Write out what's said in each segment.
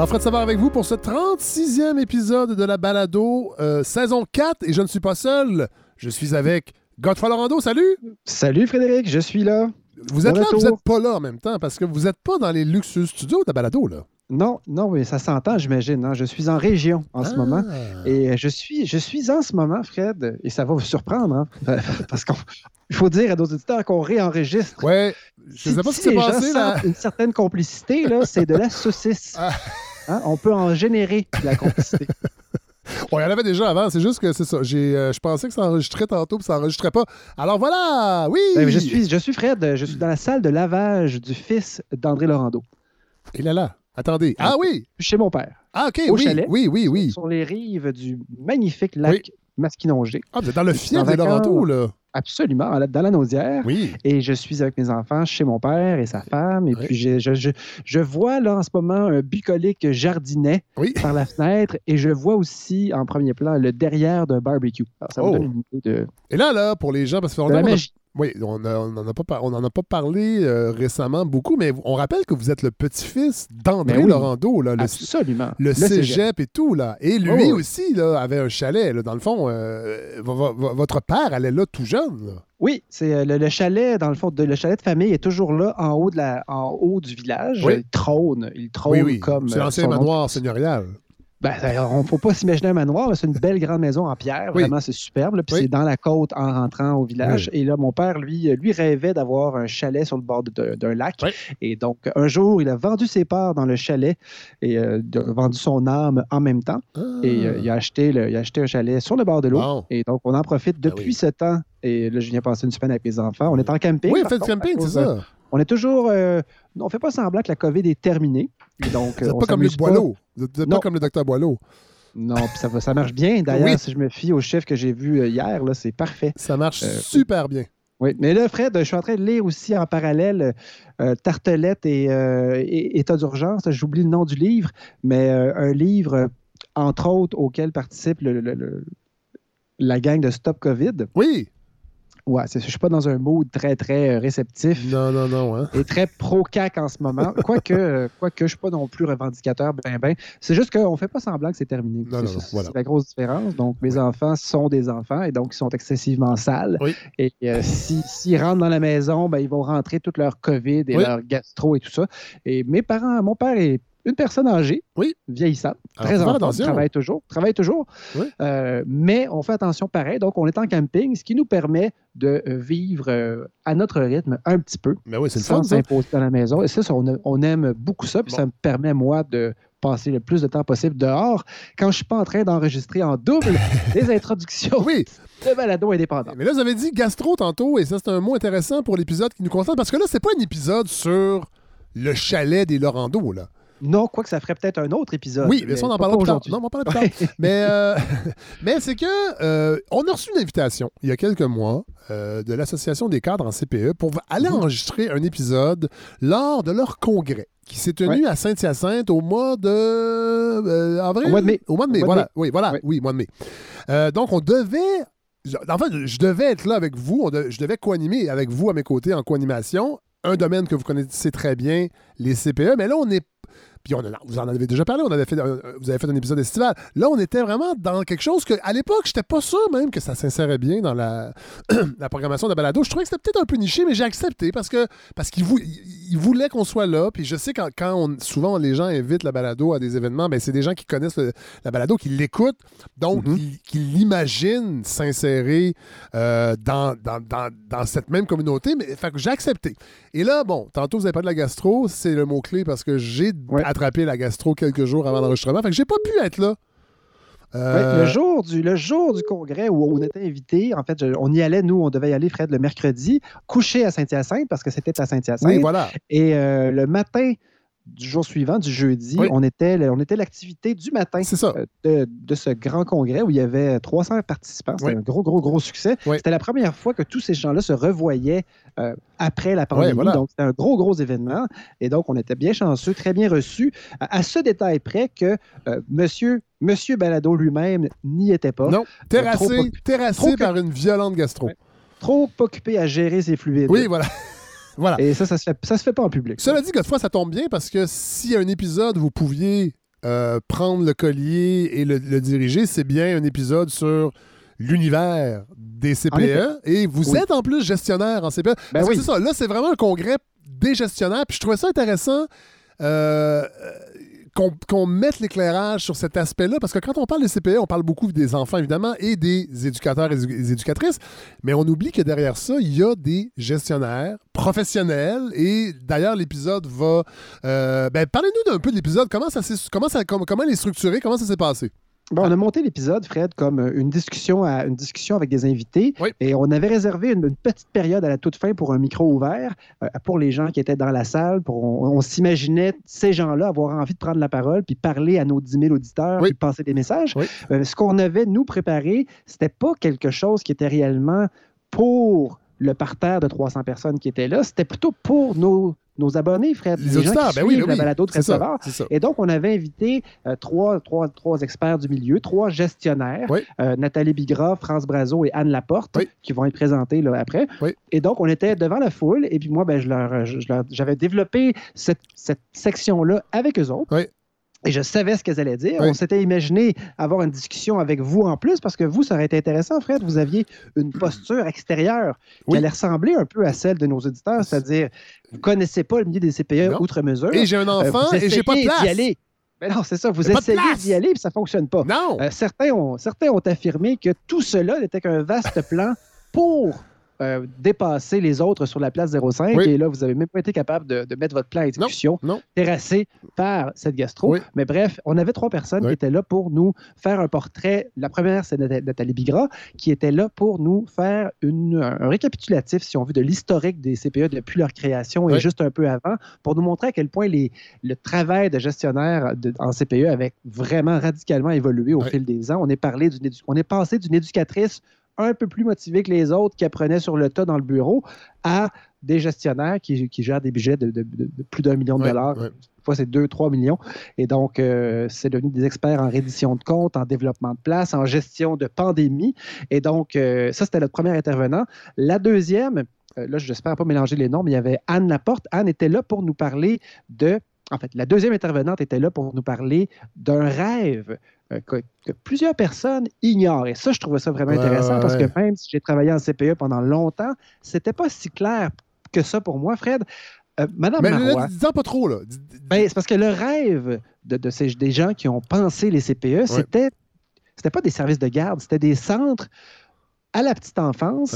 Alors, Fred Savard avec vous pour ce 36e épisode de la balado, euh, saison 4. Et je ne suis pas seul. Je suis avec Godfrey Lorando. Salut! Salut Frédéric, je suis là. Vous êtes là, vous retour. n'êtes pas là en même temps? Parce que vous n'êtes pas dans les luxueux studios de la balado, là. Non, non, mais ça s'entend, j'imagine. hein. Je suis en région en ce Ah. moment. Et euh, je suis, je suis en ce moment, Fred, et ça va vous surprendre, hein, parce qu'il faut dire à nos auditeurs qu'on réenregistre. Ouais, je ne sais pas ce qui s'est passé, là. une certaine complicité, là, c'est de la saucisse. Ah. Hein, On peut en générer de la complicité. Il y en avait déjà avant, c'est juste que c'est ça. J'ai, euh, je pensais que ça enregistrait tantôt, puis ça n'enregistrait pas. Alors voilà, oui! Mais je, suis, je suis Fred, je suis dans la salle de lavage du fils d'André Laurando, Et là, là, attendez. Ah oui! chez mon père, Ah, OK, Au oui, chalet. oui, oui, oui. sur les rives du magnifique lac Masquinongé. Ah, vous êtes dans le fief vacances. Laurentides, là. Absolument, en- dans la Naudière. Oui. Et je suis avec mes enfants chez mon père et sa femme. Et Oui. puis, je, je- je- je vois là en ce moment un bucolique jardinet Oui. par la fenêtre. Et je vois aussi en premier plan le derrière d'un barbecue. Alors, ça Oh. me donne une idée de, Et là, là, pour les gens, parce que de la on a-. Oui, on n'en a, pas par- on en a pas parlé euh, récemment beaucoup, mais on rappelle que vous êtes le petit-fils d'André Ben oui. Laurando, là, le, Absolument. le cégep. cégep et tout. Là. Et lui Oh, oui. aussi là, avait un chalet. là. Dans le fond, euh, vo- vo- vo- votre père allait là tout jeune. là. Oui, c'est euh, le, le chalet, dans le fond, de, le chalet de famille est toujours là en haut, de la, en haut du village. Oui. Il trône. Il trône comme. C'est l'ancien nom. manoir seigneurial. Ben, on ne faut pas s'imaginer un manoir, mais c'est une belle grande maison en pierre. Oui. Vraiment, c'est superbe. là. Puis Oui. c'est dans la côte en rentrant au village. Et là, mon père, lui, lui rêvait d'avoir un chalet sur le bord d'un lac. Et donc, un jour, il a vendu ses parts dans le chalet et euh, vendu son âme en même temps. Ah. Et euh, il, a acheté le- il a acheté un chalet sur le bord de l'eau. Et donc, on en profite Ben depuis ce temps. Et là, je viens passer une semaine avec mes enfants. On est en camping. Oui, faites camping, c'est ça. On est toujours. euh, on ne fait pas semblant que la COVID est terminée. Donc, Vous euh, n'êtes pas comme Luc s'amuse pas. Boileau. Vous n'êtes pas Non. comme le docteur Boileau. Non, puis ça, va- ça marche bien. D'ailleurs, Oui. si je me fie au chiffre que j'ai vu euh, hier, là, c'est parfait. Ça marche Euh, super bien. Oui. Mais là, Fred, je suis en train de lire aussi en parallèle euh, Tartelette et, euh, et État d'urgence. J'oublie le nom du livre, mais un livre, entre autres, auquel participe le- le- le- la gang de Stop COVID. Oui. Ouais, je ne suis pas dans un mood très, très euh, réceptif. Non, non, non. Hein. et très pro-CAC en ce moment. Quoique, euh, quoique je ne suis pas non plus revendicateur, ben, ben. C'est juste qu'on ne fait pas semblant que c'est terminé. Non, non, C'est- non, c'est voilà. la grosse différence. Donc, mes enfants sont des enfants et donc ils sont excessivement sales. Oui. Et euh, si- s'ils rentrent dans la maison, ben, ils vont rentrer toute leur COVID et Oui. leur gastro et tout ça. Et mes parents, mon père est une personne âgée, Oui. vieillissante, Alors, très faut faire en forme, attention. travaille toujours, travaille toujours. Oui. Euh, mais on fait attention pareil. Donc, on est en camping, ce qui nous permet de vivre euh, à notre rythme un petit peu Mais oui, c'est le sans s'imposer dans la maison. Et ça, ça, on, aime beaucoup ça. Puis Bon. ça me permet, moi, de passer le plus de temps possible dehors quand je ne suis pas en train d'enregistrer en double des introductions Oui, de balado indépendant. mais là, vous avez dit gastro tantôt, et ça, c'est un mot intéressant pour l'épisode qui nous concerne, parce que là, c'est pas un épisode sur le chalet des Laurando, là. Non, quoi que ça ferait peut-être un autre épisode. Oui, mais ça, on en parlera plus tard. Non, on en parlera plus tard. mais euh, mais c'est que euh, on a reçu une invitation il y a quelques mois euh, de l'Association des cadres en CPE pour aller Mhm. enregistrer un épisode lors de leur congrès qui s'est tenu à Saint-Hyacinthe au mois de avril? Au mois de mai. Au mois de mai, de voilà. Oui, voilà. Oui. Oui, mois de mai. Donc, on devait. En fait, je devais être là avec vous. je devais co-animer avec vous à mes côtés en co-animation. Un domaine que vous connaissez très bien, les CPE. Mais là, on est puis on a- vous en avez déjà parlé, on avait fait, un- vous avez fait un épisode estival. Là, on était vraiment dans quelque chose que, à l'époque, j'étais pas sûr même que ça s'insérait bien dans la, la programmation de balado. Je trouvais que c'était peut-être un peu niché, mais j'ai accepté parce que parce qu'ils vou- ils- ils voulaient qu'on soit là. Puis je sais quand, quand on- souvent les gens invitent la balado à des événements, ben c'est des gens qui connaissent le- la balado, qui l'écoutent, donc Mhm. qui, qui l'imaginent s'insérer euh, dans, dans, dans- dans cette même communauté. Mais fait que j'ai accepté. Et là, bon, tantôt vous avez pas de la gastro, c'est le mot-clé parce que j'ai Ouais. Attrapé la gastro quelques jours avant l'enregistrement. Fait que j'ai pas pu être là. Ouais, Euh, le, jour du, le jour du congrès où on était invité, en fait, je- on y allait, nous, on devait y aller, Fred, le mercredi, coucher à Saint-Hyacinthe parce que c'était à Saint-Hyacinthe. oui, voilà. Et euh, le matin du jour suivant, du jeudi, Oui. on était, le- on était l'activité du matin ça. euh, de, de ce grand congrès où il y avait 300 participants. C'était Oui. un gros, gros, gros succès. Oui. C'était la première fois que tous ces gens-là se revoyaient euh, après la pandémie. voilà. Donc, c'était un gros, gros événement. Et donc, on était bien chanceux, très bien reçus, à, à ce détail près que euh, monsieur, monsieur Balado lui-même n'y était pas. Non, terrassé, trop- terrassé trop que- par une violente gastro. Trop occupé à gérer ses fluides. Oui, voilà. Voilà. Et ça, ça se fait, ça se fait pas en public. Cela dit, Godefroy, ça tombe bien parce que s'il y a un épisode vous pouviez euh, prendre le collier et le, le diriger, c'est bien un épisode sur l'univers des CPE. Et vous Oui. êtes en plus gestionnaire en CPE. Ben oui. c'est ça, là, c'est vraiment un congrès des gestionnaires. Puis je trouvais ça intéressant euh, qu'on mette l'éclairage sur cet aspect-là. Parce que quand on parle des CPE, on parle beaucoup des enfants, évidemment, et des éducateurs et des éducatrices. Mais on oublie que derrière ça, il y a des gestionnaires professionnels. Et d'ailleurs, l'épisode va. euh, ben, Parlez-nous d'un peu de l'épisode. Comment, ça comment, ça, comment, comment il est structuré? Comment ça s'est passé? Bon, on a monté l'épisode, Fred, comme euh, une discussion, à, une discussion avec des invités. Oui. Et on avait réservé une, une petite période à la toute fin pour un micro ouvert euh, pour les gens qui étaient dans la salle. Pour, on on s'imaginait ces gens-là avoir envie de prendre la parole puis parler à nos 10 000 auditeurs Oui. puis passer des messages. Oui. Euh, ce qu'on avait, nous, préparé, c'était pas quelque chose qui était réellement pour le parterre de 300 personnes qui étaient là. C'était plutôt pour nos, nos abonnés, Fred. Les gens auditeurs, qui ben oui, ben la oui. balado de ça. Et donc, on avait invité euh, trois, trois, trois experts du milieu, trois gestionnaires, Oui. euh, Nathalie Bigra, France Brazo et Anne Laporte, qui vont être présentés là, après. Et donc, on était devant la foule, et puis moi, ben, je leur, je- je leur- j'avais développé cette, cette section-là avec eux autres. Et je savais ce qu'elles allaient dire. Oui. On s'était imaginé avoir une discussion avec vous en plus, parce que vous, ça aurait été intéressant, Fred. Vous aviez une posture extérieure qui allait ressembler un peu à celle de nos auditeurs, c'est-à-dire, vous ne connaissez pas le milieu des CPE Non. outre mesure. Et j'ai un Euh, enfant vous et j'ai pas de place. d'y aller. Mais non, c'est ça. Vous essayez d'y aller, puis ça fonctionne pas. Non! Euh, certains, ont, certains ont affirmé que tout cela n'était qu'un vaste plan pour euh, dépasser les autres sur la place 05. Oui. Et là, vous n'avez même pas été capable de, de mettre votre plan à exécution, non. terrassé par cette gastro. Oui. Mais bref, on avait trois personnes Oui. qui étaient là pour nous faire un portrait. La première, c'est Nat- Nathalie Bigra, qui était là pour nous faire une- un récapitulatif, si on veut, de l'historique des CPE depuis leur création et juste un peu avant, pour nous montrer à quel point les, le travail de gestionnaire de- en CPE avait vraiment radicalement évolué au fil des ans. On est, parlé d'une édu- on est passé d'une éducatrice un peu plus motivée que les autres qui apprenait sur le tas dans le bureau à des gestionnaires qui, qui gèrent des budgets de, de- de- de plus d'un million de Ouais, dollars. ouais. Des fois, c'est 2-3 millions. Et donc, euh, c'est devenu des experts en reddition de comptes, en développement de place, en gestion de pandémie. Et donc, euh, ça, c'était notre premier intervenant. La deuxième, euh, là, j'espère pas mélanger les noms, mais il y avait Anne Laporte. Anne était là pour nous parler de. En fait, la deuxième intervenante était là pour nous parler d'un rêve euh, que, que plusieurs personnes ignorent. Et ça, je trouvais ça vraiment Ouais, intéressant ouais, parce que même si j'ai travaillé en CPE pendant longtemps, c'était pas si clair que ça pour moi, Fred. Euh, Madame Mais Marois, là, dis-en pas trop, là. Dis- dis- ben, c'est parce que le rêve de, de ces, des gens qui ont pensé les CPE, c'était c'était pas des services de garde, c'était des centres à la petite enfance.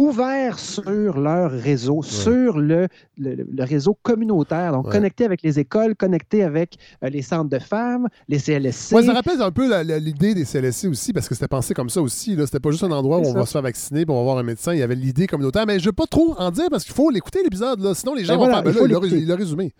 Ouverts sur leur réseau, sur le, le- le réseau communautaire, donc Ouais. connectés avec les écoles, connectés avec euh, les centres de femmes, les CLSC. Ouais, ça rappelle un peu l'idée des CLSC aussi, parce que c'était pensé comme ça aussi. C'était pas juste un endroit où on ça. va se faire vacciner puis on va voir un médecin. Il y avait l'idée communautaire. Mais je veux pas trop en dire parce qu'il faut l'écouter, l'épisode. Sinon, les gens Ben vont voilà, faire. Ben il là, il l'a résumé.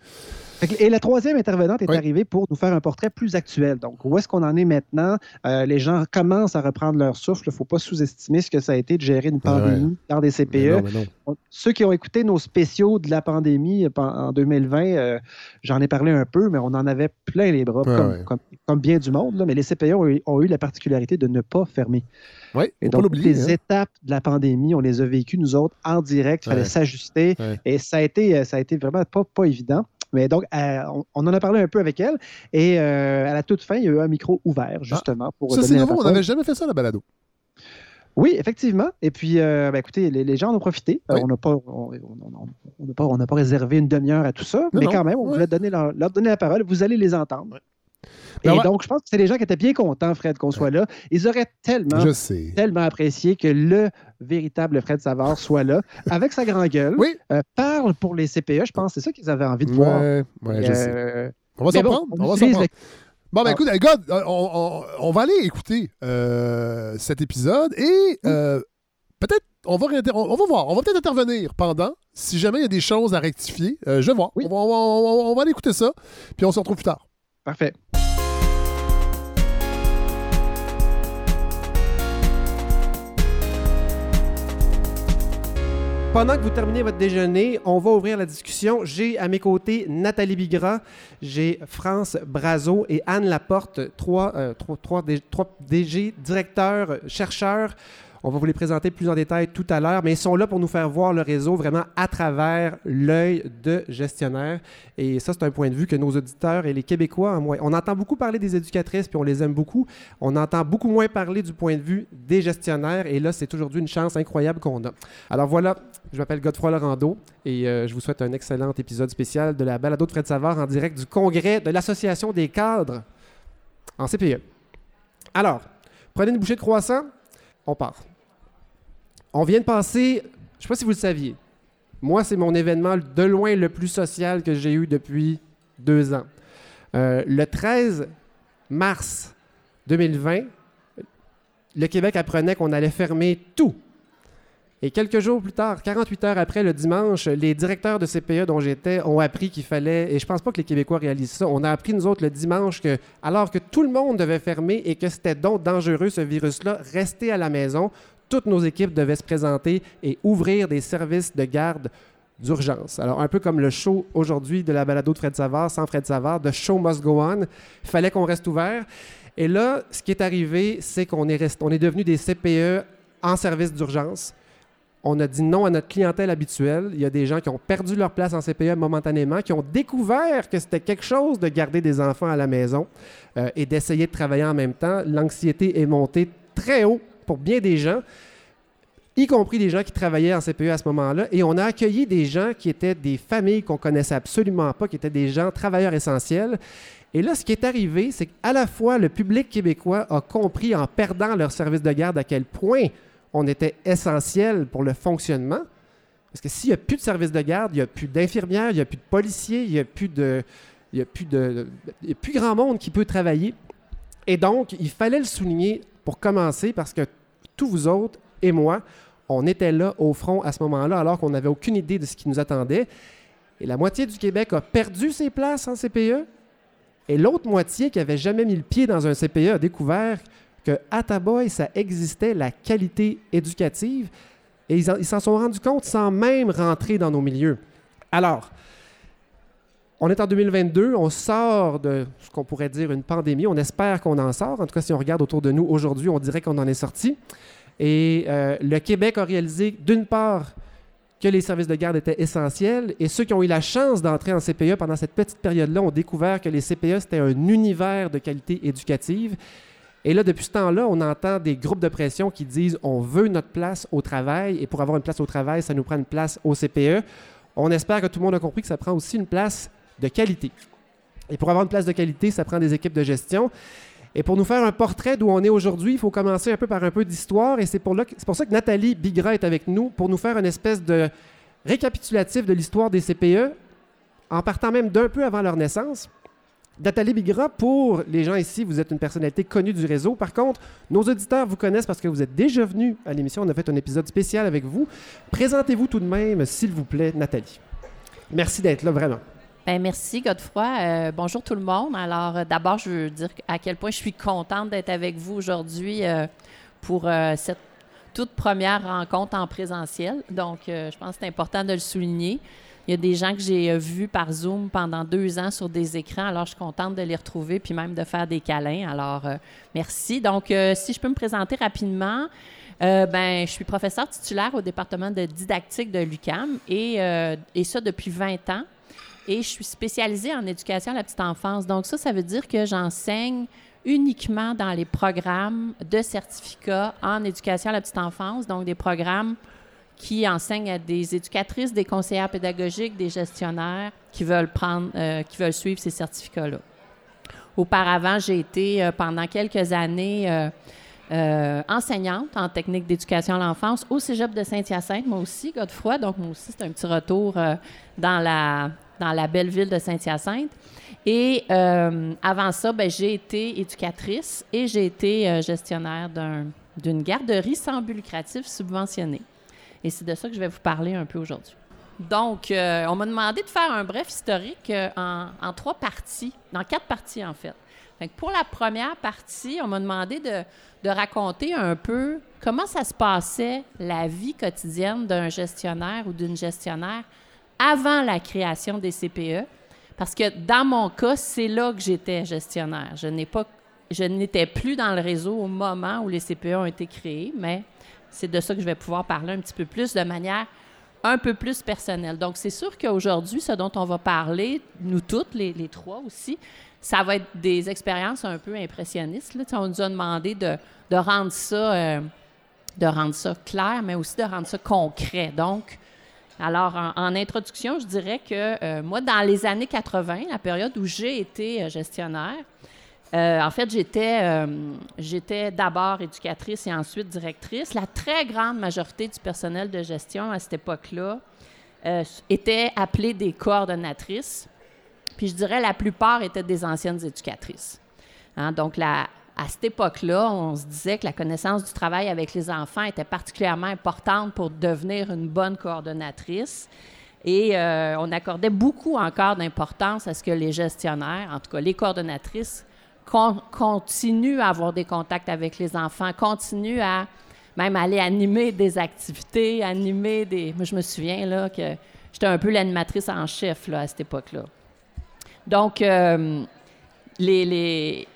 Et la troisième intervenante est Oui. arrivée pour nous faire un portrait plus actuel. Donc, où est-ce qu'on en est maintenant? Euh, les gens commencent à reprendre leur souffle. Il ne faut pas sous-estimer ce que ça a été de gérer une pandémie dans des Mais CPE. non, mais non. On- Ceux qui ont écouté nos spéciaux de la pandémie euh, en 2020, euh, j'en ai parlé un peu, mais on en avait plein les bras, Ouais, comme, ouais. comme- comme bien du monde. là. mais les CPE ont eu, ont eu la particularité de ne pas fermer. Oui, Et donc, les hein. étapes de la pandémie, on les a vécues, nous autres, en direct. Il fallait Ouais. s'ajuster. Ouais. Et ça a, été, ça a été vraiment pas, pas évident. Mais donc, euh, on, on en a parlé un peu avec elle. Et euh, à la toute fin, il y a eu un micro ouvert, justement, pour Ah. Ça, donner c'est nouveau. On n'avait jamais fait ça, la balado. Oui, effectivement. Et puis, euh, ben, écoutez, les, les gens en ont profité. Euh, Oui. on n'a pas, on, on- on- pas, pas réservé une demi-heure à tout ça, Non, mais non. quand même, on Ouais. voulait donner leur, leur donner la parole. Vous allez les entendre. Et Ben ouais. donc, je pense que c'est des gens qui étaient bien contents, Fred, qu'on soit là. Ils auraient tellement, tellement apprécié que le véritable Fred Savard soit là, avec sa grande gueule, Oui. euh, parle pour les CPE. Je pense c'est ça qu'ils avaient envie de voir. Ouais, ouais, je sais. Euh, On va s'en bon, prendre. on On va s'en prendre. Bon, ben Ah. écoute, les gars, euh, on, on- on va aller écouter euh, cet épisode et euh, peut-être, on va, on, va voir, on va peut-être intervenir pendant, si jamais il y a des choses à rectifier. Euh, je vais voir. Oui. Va- on va aller écouter ça, puis on se retrouve plus tard. Parfait. Pendant que vous terminez votre déjeuner, on va ouvrir la discussion. J'ai à mes côtés Nathalie Bigra, j'ai France Brazo et Anne Laporte, trois, euh, trois DG, directeurs, chercheurs. On va vous les présenter plus en détail tout à l'heure, mais ils sont là pour nous faire voir le réseau vraiment à travers l'œil de gestionnaire. Et ça, c'est un point de vue que nos auditeurs et les Québécois, on entend beaucoup parler des éducatrices, puis on les aime beaucoup. On entend beaucoup moins parler du point de vue des gestionnaires. Et là, c'est aujourd'hui une chance incroyable qu'on a. Alors voilà, je m'appelle Godefroy Laurando et euh, je vous souhaite un excellent épisode spécial de la balado de Fred en direct du congrès de l'Association des cadres en CPE. Alors, prenez une bouchée de croissant, on part. On vient de passer, je ne sais pas si vous le saviez, moi, c'est mon événement de loin le plus social que j'ai eu depuis deux ans. Euh, le 13 mars 2020, le Québec apprenait qu'on allait fermer tout et quelques jours plus tard, 48 heures après, le dimanche, les directeurs de CPE dont j'étais ont appris qu'il fallait, et je pense pas que les Québécois réalisent ça, on a appris nous autres le dimanche que, alors que tout le monde devait fermer et que c'était donc dangereux ce virus-là, rester à la maison, toutes nos équipes devaient se présenter et ouvrir des services de garde d'urgence. Alors, un peu comme le show aujourd'hui de la balado de Fred Savard, sans Fred Savard, The Show Must Go On, il fallait qu'on reste ouvert. Et là, ce qui est arrivé, c'est qu'on est, on est devenu des CPE en service d'urgence on a dit non à notre clientèle habituelle. Il y a des gens qui ont perdu leur place en CPE momentanément, qui ont découvert que c'était quelque chose de garder des enfants à la maison euh, et d'essayer de travailler en même temps. L'anxiété est montée très haut pour bien des gens, y compris des gens qui travaillaient en CPE à ce moment-là. Et on a accueilli des gens qui étaient des familles qu'on connaissait absolument pas, qui étaient des gens travailleurs essentiels. Et là, ce qui est arrivé, c'est qu'à la fois le public québécois a compris en perdant leur service de garde à quel point on était essentiel pour le fonctionnement. Parce que s'il n'y a plus de service de garde, il n'y a plus d'infirmières, il n'y a plus de policiers, il n'y a plus de. Il y a plus a plus grand monde qui peut travailler. Et donc, il fallait le souligner pour commencer parce que tous vous autres et moi, on était là au front à ce moment-là alors qu'on n'avait aucune idée de ce qui nous attendait. Et la moitié du Québec a perdu ses places en CPE. Et l'autre moitié qui n'avait jamais mis le pied dans un CPE a découvert que à Taboy, ça existait la qualité éducative et ils s'en sont rendus compte sans même rentrer dans nos milieux. Alors, on est en 2022, on sort de ce qu'on pourrait dire une pandémie. On espère qu'on en sort. En tout cas, si on regarde autour de nous aujourd'hui, on dirait qu'on en est sorti. Et euh, le Québec a réalisé, d'une part, que les services de garde étaient essentiels. Et ceux qui ont eu la chance d'entrer en CPE pendant cette petite période-là ont découvert que les CPE, c'était un univers de qualité éducative et là, depuis ce temps-là, on entend des groupes de pression qui disent on veut notre place au travail et pour avoir une place au travail, ça nous prend une place au CPE. On espère que tout le monde a compris que ça prend aussi une place de qualité. Et pour avoir une place de qualité, ça prend des équipes de gestion. Et pour nous faire un portrait d'où on est aujourd'hui, il faut commencer un peu par un peu d'histoire. Et c'est pour, ça que Nathalie Bigra est avec nous pour nous faire une espèce de récapitulatif de l'histoire des CPE, en partant même d'un peu avant leur naissance. Nathalie Bigra, pour les gens ici, vous êtes une personnalité connue du réseau. Par contre, nos auditeurs vous connaissent parce que vous êtes déjà venus à l'émission. On a fait un épisode spécial avec vous. Présentez-vous tout de même, s'il vous plaît, Nathalie. Merci d'être là, vraiment. Bien, merci, Godefroy. Euh, bonjour tout le monde. Alors, euh, d'abord, je veux dire à quel point je suis contente d'être avec vous aujourd'hui euh, pour cette toute première rencontre en présentiel. Donc, je pense que c'est important de le souligner. Il y a des gens que j'ai vus par Zoom pendant deux ans sur des écrans. Alors, je suis contente de les retrouver puis même de faire des câlins. Alors, merci. Donc, si je peux me présenter rapidement, ben, je suis professeur titulaire au département de didactique de l'UCAM et, et ça depuis 20 ans. Et je suis spécialisée en éducation à la petite enfance. Donc, ça, ça veut dire que j'enseigne uniquement dans les programmes de certificat en éducation à la petite enfance, donc des programmes qui enseigne à des éducatrices, des conseillères pédagogiques, des gestionnaires qui veulent prendre, euh, qui veulent suivre ces certificats-là. Auparavant, j'ai été euh, pendant quelques années euh, enseignante en technique d'éducation à l'enfance au Cégep de Saint-Hyacinthe, moi aussi, Godefroy. Donc, moi aussi, c'est un petit retour dans, la, dans la belle ville de Saint-Hyacinthe. Et avant ça, ben, j'ai été éducatrice et j'ai été gestionnaire d'une garderie sans but lucratif subventionnée. Et c'est de ça que je vais vous parler un peu aujourd'hui. Donc, euh, on m'a demandé de faire un bref historique euh, en, trois parties, dans quatre parties en fait. pour la première partie, on m'a demandé de, de, raconter un peu comment ça se passait la vie quotidienne d'un gestionnaire ou d'une gestionnaire avant la création des CPE. Parce que dans mon cas, c'est là que j'étais gestionnaire. Je n'ai pas je n'étais plus dans le réseau au moment où les CPE ont été créés, mais c'est de ça que je vais pouvoir parler un petit peu plus de manière un peu plus personnelle. Donc, c'est sûr qu'aujourd'hui, ce dont on va parler, nous toutes, les, trois aussi, ça va être des expériences un peu impressionnistes. Là. On nous a demandé de, de rendre ça, euh, de rendre ça clair, mais aussi de rendre ça concret. Donc, alors, en, introduction, je dirais que euh, moi, dans les années 80, la période où j'ai été euh, gestionnaire, en fait, j'étais, j'étais d'abord éducatrice et ensuite directrice. La très grande majorité du personnel de gestion à cette époque-là était appelée des coordonnatrices. Puis je dirais la plupart étaient des anciennes éducatrices. Hein, donc, à cette époque-là, on se disait que la connaissance du travail avec les enfants était particulièrement importante pour devenir une bonne coordonnatrice. Et euh, on accordait beaucoup encore d'importance à ce que les gestionnaires, en tout cas les coordonnatrices, continuent à avoir des contacts avec les enfants, continuent à même aller animer des activités, animer des... Moi, je me souviens là, que j'étais un peu l'animatrice en chef là, à cette époque-là. Donc, euh, les,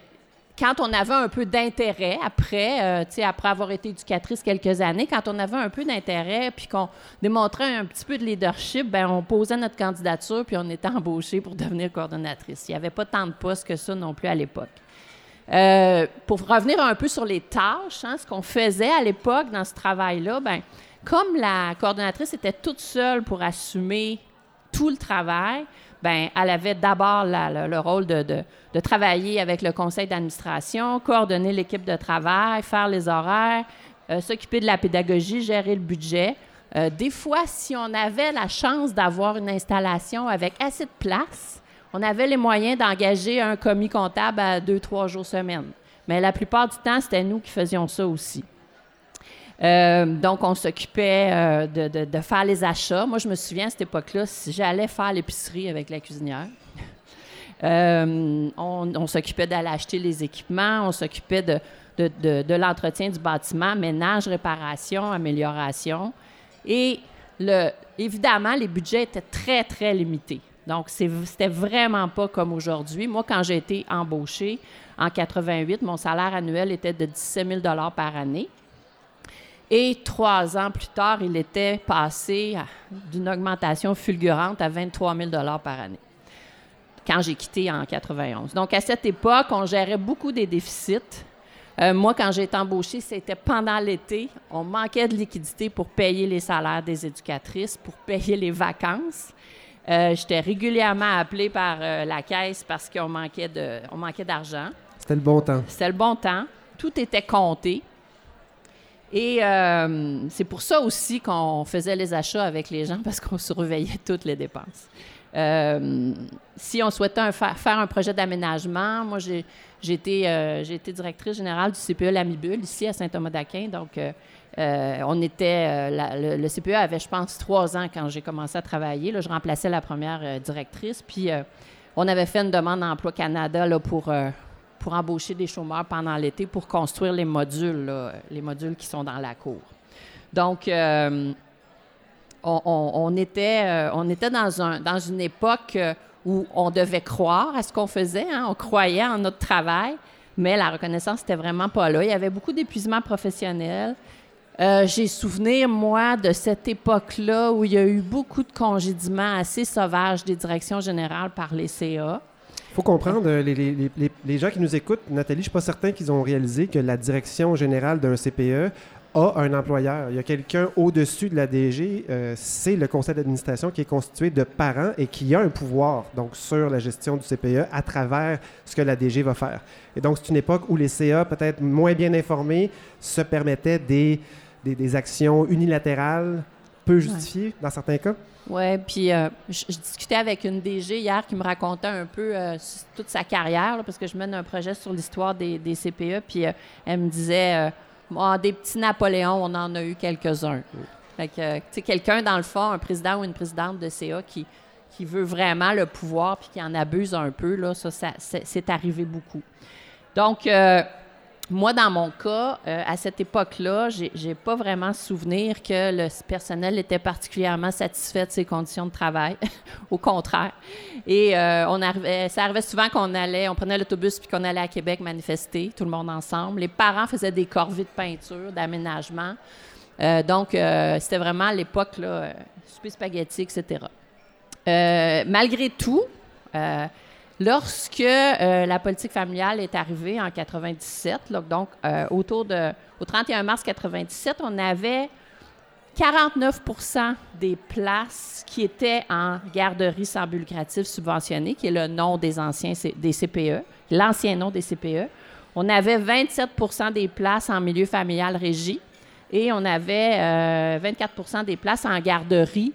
quand on avait un peu d'intérêt après, euh, après avoir été éducatrice quelques années, quand on avait un peu d'intérêt puis qu'on démontrait un petit peu de leadership, ben on posait notre candidature puis on était embauché pour devenir coordonnatrice. Il n'y avait pas tant de postes que ça non plus à l'époque. Euh, pour revenir un peu sur les tâches, hein, ce qu'on faisait à l'époque dans ce travail-là, ben comme la coordonnatrice était toute seule pour assumer tout le travail, ben, elle avait d'abord le, rôle de, travailler avec le conseil d'administration, coordonner l'équipe de travail, faire les horaires, euh, s'occuper de la pédagogie, gérer le budget. Euh, des fois, si on avait la chance d'avoir une installation avec assez de place, on avait les moyens d'engager un commis comptable à deux, trois jours semaine. Mais la plupart du temps, c'était nous qui faisions ça aussi. Euh, donc, on s'occupait euh, de, faire les achats. Moi, je me souviens à cette époque-là, si j'allais faire l'épicerie avec la cuisinière. Euh, on, s'occupait d'aller acheter les équipements, on s'occupait de, l'entretien du bâtiment, ménage, réparation, amélioration. Et évidemment, les budgets étaient très, très limités. Donc, c'était vraiment pas comme aujourd'hui. Moi, quand j'ai été embauchée en 88, mon salaire annuel était de 17 000 par année. Et trois ans plus tard, il était passé d'une augmentation fulgurante à 23 000 par année quand j'ai quitté en 91. Donc, à cette époque, on gérait beaucoup des déficits. Euh, moi, quand j'ai été embauchée, c'était pendant l'été. On manquait de liquidité pour payer les salaires des éducatrices, pour payer les vacances. Euh, j'étais régulièrement appelée par euh, la caisse parce qu'on manquait d'argent. C'était le bon temps. C'était le bon temps. Tout était compté. Et euh, c'est pour ça aussi qu'on faisait les achats avec les gens, parce qu'on surveillait toutes les dépenses. Euh, si on souhaitait faire un projet d'aménagement, moi, j'ai été, euh, été, directrice générale du CPE Lamibule, ici à Saint-Thomas-d'Aquin. Donc, on était. le, CPE avait, je pense, trois ans quand j'ai commencé à travailler. Là, je remplaçais la première directrice. Puis, on avait fait une demande d'emploi Canada là, pour pour embaucher des chômeurs pendant l'été pour construire les modules, les modules qui sont dans la cour. Donc, euh, on, était, euh, on était dans, un, dans une époque euh, où on devait croire à ce qu'on faisait, hein. on croyait en notre travail, mais la reconnaissance n'était vraiment pas là. Il y avait beaucoup d'épuisement professionnel. J'ai souvenir, moi, de cette époque-là où il y a eu beaucoup de congédiements assez sauvages des directions générales par les CA faut comprendre, euh, les, gens qui nous écoutent, Nathalie, je ne suis pas certain qu'ils ont réalisé que la direction générale d'un CPE a un employeur. Il y a quelqu'un au-dessus de la DG, euh, c'est le conseil d'administration qui est constitué de parents et qui a un pouvoir donc sur la gestion du CPE à travers ce que la DG va faire. Et donc, c'est une époque où les CA, peut-être moins bien informés, se permettaient des, des, actions unilatérales peu justifiées dans certains cas. Oui, puis euh, je, discutais avec une DG hier qui me racontait un peu euh, toute sa carrière, parce que je mène un projet sur l'histoire des, CPE, puis euh, elle me disait des petits Napoléons, on en a eu quelques-uns. Fait que, tu sais, quelqu'un, dans le fond, un président ou une présidente de CA qui, qui veut vraiment le pouvoir puis qui en abuse un peu, là, ça, ça c'est arrivé beaucoup. Donc, moi, dans mon cas, euh, à cette époque-là, j'ai pas vraiment souvenir que le personnel était particulièrement satisfait de ses conditions de travail. Au contraire. Et euh, ça arrivait souvent qu'on allait, on prenait l'autobus puis qu'on allait à Québec manifester, tout le monde ensemble. Les parents faisaient des corvées de peinture, d'aménagement. Euh, donc, c'était vraiment à l'époque, là, spaghetti, etc. Malgré tout, lorsque euh, la politique familiale est arrivée en 97, là, donc euh, autour de, au 31 mars 97, on avait 49% des places qui étaient en garderie sans but lucratif subventionné, qui est le nom des anciens des CPE, l'ancien nom des CPE. On avait 27% des places en milieu familial régi et on avait euh, 24% des places en garderie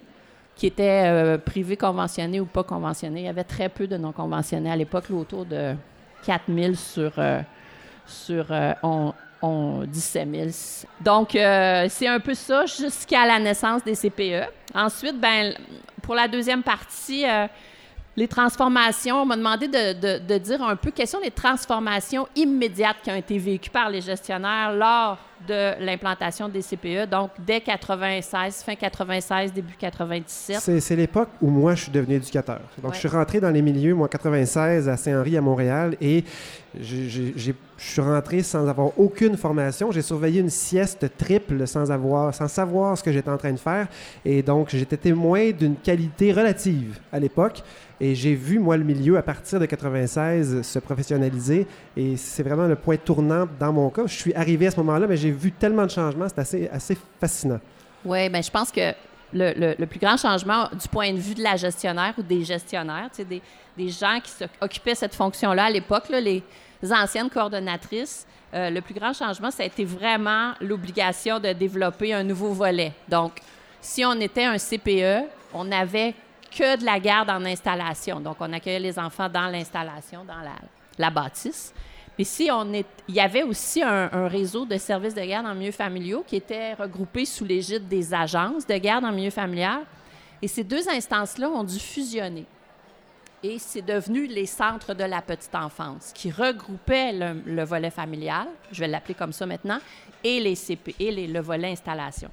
qui étaient euh, privées conventionnées ou pas conventionnées. Il y avait très peu de non conventionnés à l'époque, autour de 4000 sur, euh, sur euh, on 17 000. Donc, euh, c'est un peu ça jusqu'à la naissance des CPE. Ensuite, ben, pour la deuxième partie, euh, les transformations, on m'a demandé de, de- de dire un peu quelles sont les transformations immédiates qui ont été vécues par les gestionnaires lors de l'implantation des CPE, donc dès 96, fin 96, début 97. C'est l'époque où moi, je suis devenu éducateur. Donc, Ouais. je suis rentré dans les milieux, moi, en 96, à Saint-Henri, à Montréal, et je suis rentré sans avoir aucune formation. J'ai surveillé une sieste triple sans, avoir, sans savoir ce que j'étais en train de faire. Et donc, j'étais témoin d'une qualité relative à l'époque. Et j'ai vu, moi, le milieu, à partir de 96, se professionnaliser. Et c'est vraiment le point tournant dans mon cas. Je suis arrivé à ce moment-là, mais j'ai vu tellement de changements. C'est assez, assez fascinant. Oui, bien, je pense que le, le- plus grand changement du point de vue de la gestionnaire ou des gestionnaires, des, des gens qui s'occupaient de cette fonction-là à l'époque, les anciennes coordonnatrices, euh, le plus grand changement, ça a été vraiment l'obligation de développer un nouveau volet. Donc, si on était un CPE, on n'avait que de la garde en installation. Donc, on accueillait les enfants dans l'installation, dans la, la bâtisse. Mais il y avait aussi un, réseau de services de garde en milieu familiaux qui était regroupé sous l'égide des agences de garde en milieu familial. Et ces deux instances-là ont dû fusionner. Et c'est devenu les centres de la petite enfance qui regroupaient le, le volet familial, je vais l'appeler comme ça maintenant, et les CP, et les- le volet installation.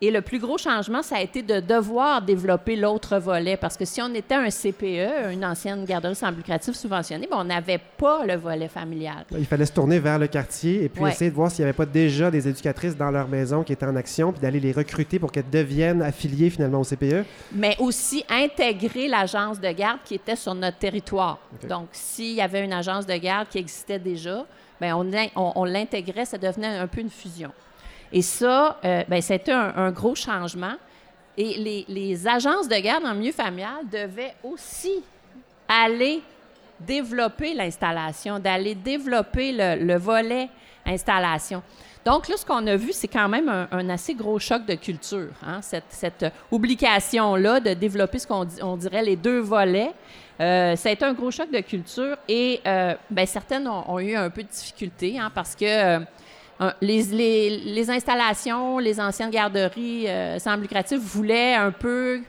Et le plus gros changement, ça a été de devoir développer l'autre volet, parce que si on était un CPE, une ancienne garderie sans lucratif subventionnée, ben, on n'avait pas le volet familial. Il fallait se tourner vers le quartier et puis Ouais. essayer de voir s'il n'y avait pas déjà des éducatrices dans leur maison qui étaient en action, puis d'aller les recruter pour qu'elles deviennent affiliées finalement au. CPE. mais aussi intégrer l'agence de garde qui était sur notre territoire. Donc, s'il y avait une agence de garde qui existait déjà, on, on, on l'intégrait, ça devenait un peu une fusion. Et ça, euh, ben, c'était un, gros changement. Et les, agences de garde en milieu familial devaient aussi aller développer l'installation, d'aller développer le, le volet installation. Donc là, ce qu'on a vu, c'est quand même un, assez gros choc de culture, hein, cette, obligation-là de développer ce qu'on dirait les deux volets. Euh, ça a été un gros choc de culture et euh, ben, certaines ont, ont eu un peu de difficulté hein, parce que euh, les, installations, les anciennes garderies euh, sans voulaient un peu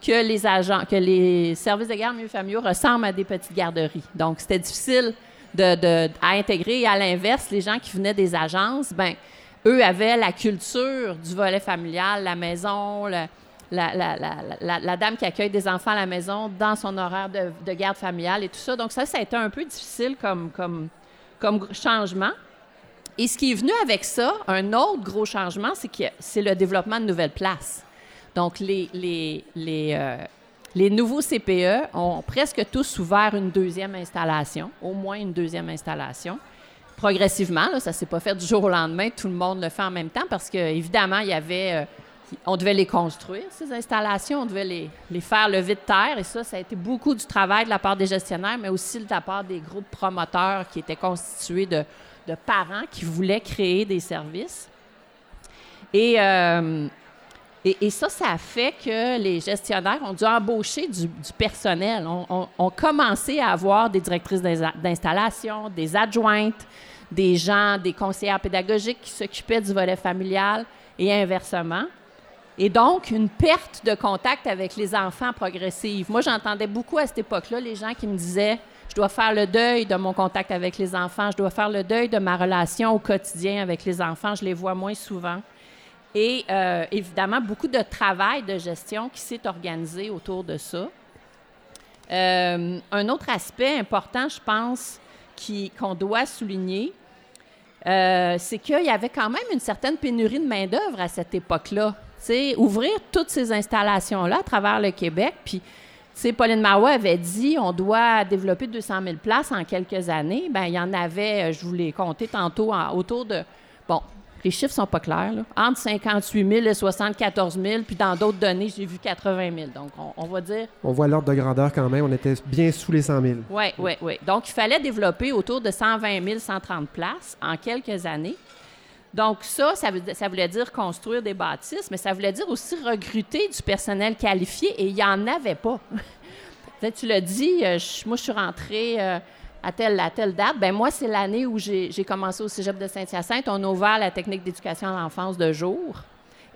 que les agents, que les services de garde milieu familiaux ressemblent à des petites garderies. Donc, c'était difficile à intégrer. À l'inverse, les gens qui venaient des agences, ben, eux avaient la culture du volet familial, la maison, la, dame qui accueille des enfants à la maison dans son horaire de, de garde familiale et tout ça. Donc, ça, ça a été un peu difficile comme changement. Et ce qui est venu avec ça, un autre gros changement, c'est que c'est le développement de nouvelles places. Donc, les, les, les, euh, les nouveaux CPE ont presque tous ouvert une deuxième installation, au moins une deuxième installation. Progressivement, ça ne s'est pas fait du jour au lendemain, tout le monde le fait en même temps parce qu'évidemment, il y avait. euh, on devait les construire, ces installations, on devait les, les faire lever de terre. Et ça, ça a été beaucoup du travail de la part des gestionnaires, mais aussi de la part des groupes promoteurs qui étaient constitués de, de parents qui voulaient créer des services. Et, euh, et, et ça, ça a fait que les gestionnaires ont dû embaucher du, personnel. On, on- on commençait à avoir des directrices d'installation, des adjointes, des gens, des conseillères pédagogiques qui s'occupaient du volet familial et inversement. Et donc, une perte de contact avec les enfants progressive. Moi, j'entendais beaucoup à cette époque-là les gens qui me disaient dois faire le deuil de mon contact avec les enfants, je dois faire le deuil de ma relation au quotidien avec les enfants, je les vois moins souvent. Et euh, évidemment, beaucoup de travail de gestion qui s'est organisé autour de ça. Euh, un autre aspect important, je pense, qu'on doit souligner, euh, c'est qu'il y avait quand même une certaine pénurie de main-d'œuvre à cette époque-là. ouvrir toutes ces installations-là à travers le Québec, puis sais, Pauline Marois avait dit on doit développer 200 000 places en quelques années. Bien, il y en avait, je vous l'ai compté tantôt, autour de. Bon, les chiffres sont pas clairs, là. Entre 58 000 et 74 000, puis dans d'autres données, j'ai vu 80 000. Donc, on, va dire. On voit l'ordre de grandeur quand même. On était bien sous les 100 000. Oui, oui, oui. Donc, il fallait développer autour de 120 000, 130 places en quelques années. Donc, ça, ça, voulait dire construire des bâtisses, mais ça voulait dire aussi recruter du personnel qualifié et il n'y en avait pas. tu l'as dit, euh, moi, je suis rentrée. Euh, à telle, à telle date, ben moi, c'est l'année où j'ai commencé au cégep de Saint-Hyacinthe. On a ouvert la technique d'éducation à l'enfance de jour.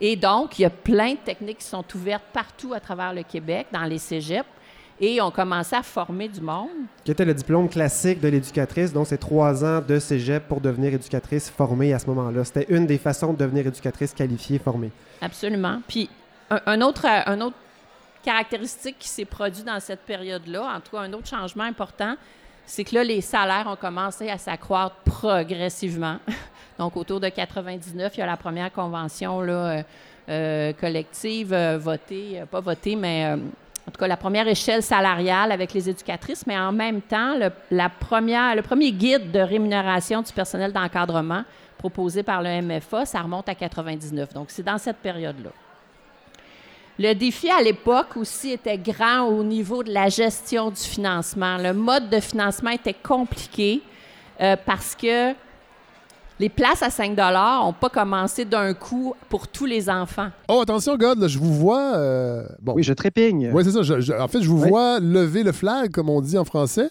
Et donc, il y a plein de techniques qui sont ouvertes partout à travers le Québec, dans les cégeps. Et on commençait à former du monde. Qui était le diplôme classique de l'éducatrice, donc c'est trois ans de cégep pour devenir éducatrice formée à ce moment-là. C'était une des façons de devenir éducatrice qualifiée, formée. Absolument. Puis, un, autre, un autre caractéristique qui s'est produit dans cette période-là, en tout cas, un autre changement important, c'est que là, les salaires ont commencé à s'accroître progressivement. Donc, autour de 99, il y a la première convention là, euh, euh, collective euh, votée, pas votée, mais en tout cas la première échelle salariale avec les éducatrices, mais en même temps, le, premier guide de rémunération du personnel d'encadrement proposé par le MFA, ça remonte à 99. Donc, c'est dans cette période-là. Le défi à l'époque aussi était grand au niveau de la gestion du financement. Le mode de financement était compliqué euh, parce que les places à 5 n'ont pas commencé d'un coup pour tous les enfants. Oh, attention, God, je vous vois. Euh, bon. Oui, je trépigne. Oui, c'est ça. en fait, je vous vois lever le flag, comme on dit en français,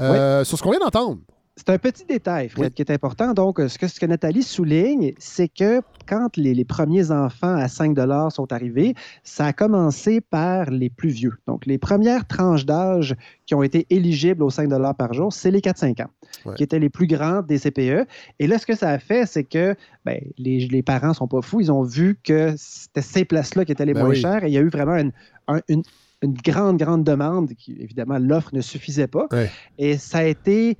euh, sur ce qu'on vient d'entendre. C'est un petit détail, Fred, qui est important. Donc, ce que, ce que Nathalie souligne, c'est que quand les, premiers enfants à 5 sont arrivés, ça a commencé par les plus vieux. Donc, les premières tranches d'âge qui ont été éligibles aux 5 par jour, c'est les 4-5 ans, qui étaient les plus grands des CPE. Et là, ce que ça a fait, c'est que ben, les, parents ne sont pas fous. Ils ont vu que c'était ces places-là qui étaient les ben moins chères et il y a eu vraiment une, grande, grande demande. Qui, évidemment, l'offre ne suffisait pas. Et ça a été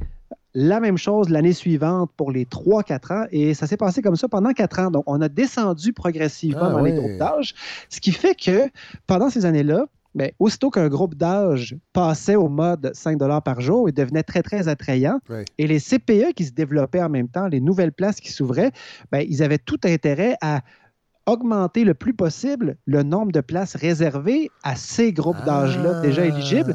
la même chose l'année suivante pour les 3-4 ans. Et ça s'est passé comme ça pendant 4 ans. Donc, on a descendu progressivement ah dans les groupes d'âge. Ce qui fait que pendant ces années-là, mais ben, aussitôt qu'un groupe d'âge passait au mode 5 par jour, il devenait très, très attrayant. Et les CPE qui se développaient en même temps, les nouvelles places qui s'ouvraient, ben, ils avaient tout intérêt à augmenter le plus possible le nombre de places réservées à ces groupes d'âge-là déjà éligibles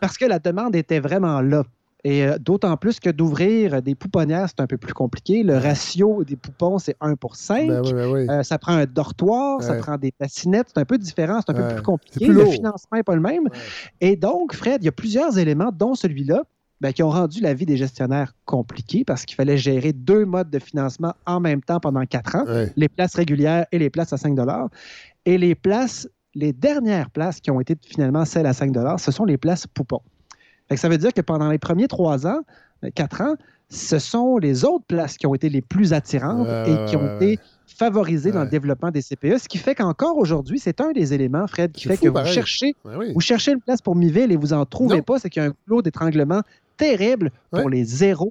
parce que la demande était vraiment là. Et euh, d'autant plus que d'ouvrir des pouponnières, c'est un peu plus compliqué. Le ratio des poupons, c'est 1 pour 5. Ben ben euh, ça prend un dortoir, ça prend des bassinettes. C'est un peu différent, c'est un peu plus compliqué. le financement n'est pas le même. Et donc, Fred, il y a plusieurs éléments, dont celui-là, ben, qui ont rendu la vie des gestionnaires compliquée parce qu'il fallait gérer deux modes de financement en même temps pendant quatre ans, les places régulières et les places à 5 Et les places, les dernières places qui ont été finalement celles à 5 ce sont les places poupons ça veut dire que pendant les premiers trois ans, euh, quatre ans, ce sont les autres places qui ont été les plus attirantes et qui ont été favorisées dans le développement des CPE, ce qui fait qu'encore aujourd'hui, c'est un des éléments, Fred, qui fait que vous cherchez, vous cherchez une place pour Miville et vous n'en trouvez pas, c'est qu'il y a un clos d'étranglement terrible pour les 0-18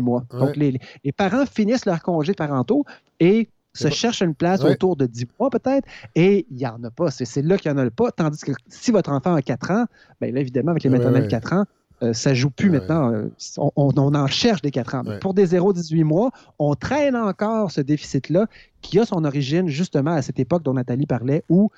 mois. Donc, les, les, parents finissent leur congé parentaux et se cherche une place autour de 10 mois peut-être, et il n'y en a pas. C'est là qu'il n'y en a pas. Tandis que si votre enfant a 4 ans, bien là, évidemment, avec les maternelles 4 ans, ça euh, ça joue plus maintenant. Euh, on, en cherche des 4 ans. pour des 0-18 mois, on traîne encore ce déficit-là qui a son origine justement à cette époque dont Nathalie parlait, où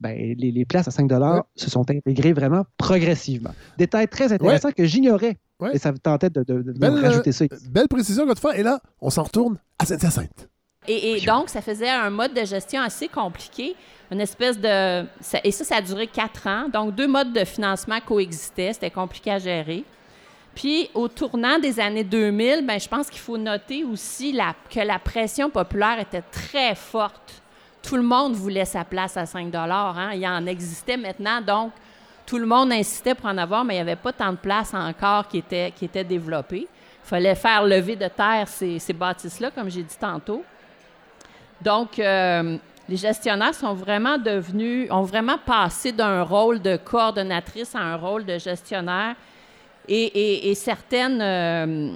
ben, les, places à 5 se sont intégrées vraiment progressivement. Détail très intéressant que j'ignorais. Et ça me tentait de, de, rajouter ça. Euh, belle précision, Godefroy. Et là, on s'en retourne à Sainte-Hyacinthe. Et, donc, ça faisait un mode de gestion assez compliqué, une espèce de... et ça, ça a duré quatre ans. Donc, deux modes de financement coexistaient. C'était compliqué à gérer. Puis, au tournant des années 2000, ben, je pense qu'il faut noter aussi la, que la pression populaire était très forte. Tout le monde voulait sa place à 5 hein? Il en existait maintenant, donc tout le monde insistait pour en avoir, mais il n'y avait pas tant de places encore qui étaient, qui étaient développées. Il fallait faire lever de terre ces, ces bâtisses-là, comme j'ai dit tantôt. Donc, euh, les gestionnaires sont vraiment devenus, ont vraiment passé d'un rôle de coordonnatrice à un rôle de gestionnaire. Et, certaines, euh,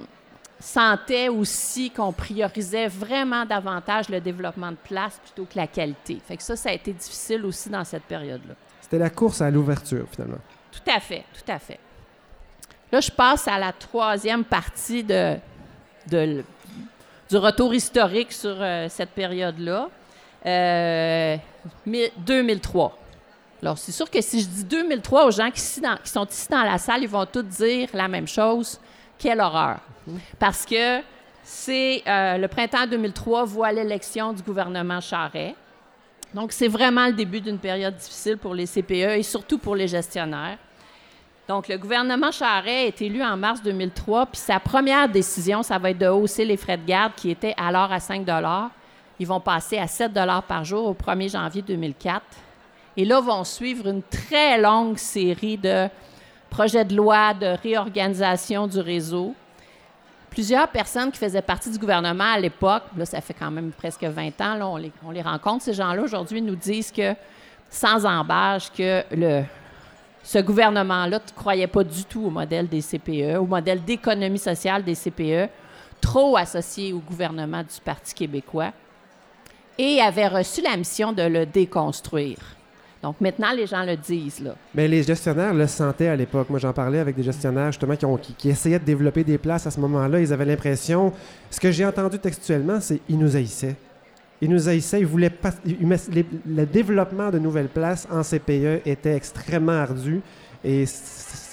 sentait aussi qu'on priorisait vraiment davantage le développement de place plutôt que la qualité. Fait que ça, ça a été difficile aussi dans cette période-là. C'était la course à l'ouverture, finalement. Tout à fait, tout à fait. Là, je passe à la troisième partie de, de du retour historique sur euh, cette période-là. Euh, 2003. Alors, c'est sûr que si je dis 2003 aux gens qui, qui, sont ici dans la salle, ils vont tous dire la même chose. Quelle horreur. Parce que c'est euh, le printemps 2003 voit l'élection du gouvernement Charret. Donc, c'est vraiment le début d'une période difficile pour les CPE et surtout pour les gestionnaires. Donc, le gouvernement Charret est élu en mars 2003, puis sa première décision, ça va être de hausser les frais de garde qui étaient alors à 5 Ils vont passer à 7 par jour au 1er janvier 2004. Et là vont suivre une très longue série de projets de loi de réorganisation du réseau. Plusieurs personnes qui faisaient partie du gouvernement à l'époque, là, ça fait quand même presque 20 ans, on, les, on les rencontre, ces gens-là, aujourd'hui, nous disent que, sans embâche, que le, ce gouvernement-là ne croyait pas du tout au modèle des CPE, au modèle d'économie sociale des CPE, trop associé au gouvernement du Parti québécois, et avait reçu la mission de le déconstruire. Donc maintenant, les gens le disent. Là. Mais les gestionnaires le sentaient à l'époque. Moi, j'en parlais avec des gestionnaires justement qui, qui, essayaient de développer des places à ce moment-là. Ils avaient l'impression, ce que j'ai entendu textuellement, c'est qu'ils nous haïssaient. Ils nous haïssaient, ils voulaient pas. le développement de nouvelles places en CPE était extrêmement ardu et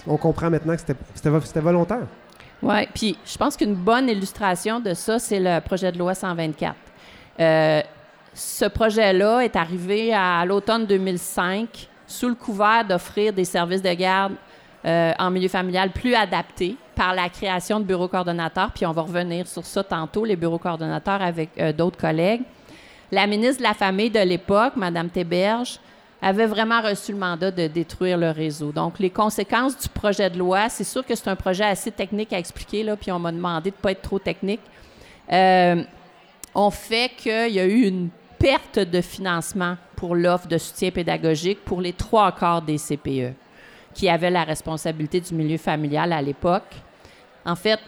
on comprend maintenant que c'était volontaire. Oui, puis je pense qu'une bonne illustration de ça, c'est le projet de loi 124. Euh, ce projet-là est arrivé à, l'automne 2005 sous le couvert d'offrir des services de garde euh, en milieu familial plus adaptés par la création de bureaux coordonnateurs. Puis on va revenir sur ça tantôt, les bureaux coordonnateurs avec euh, d'autres collègues. La ministre de la Famille de l'époque, Mme Théberge, avait vraiment reçu le mandat de détruire le réseau. Donc, les conséquences du projet de loi, c'est sûr que c'est un projet assez technique à expliquer, là, puis on m'a demandé de ne pas être trop technique, euh, ont fait qu'il y a eu une perte de financement pour l'offre de soutien pédagogique pour les trois quarts des CPE qui avaient la responsabilité du milieu familial à l'époque. En fait,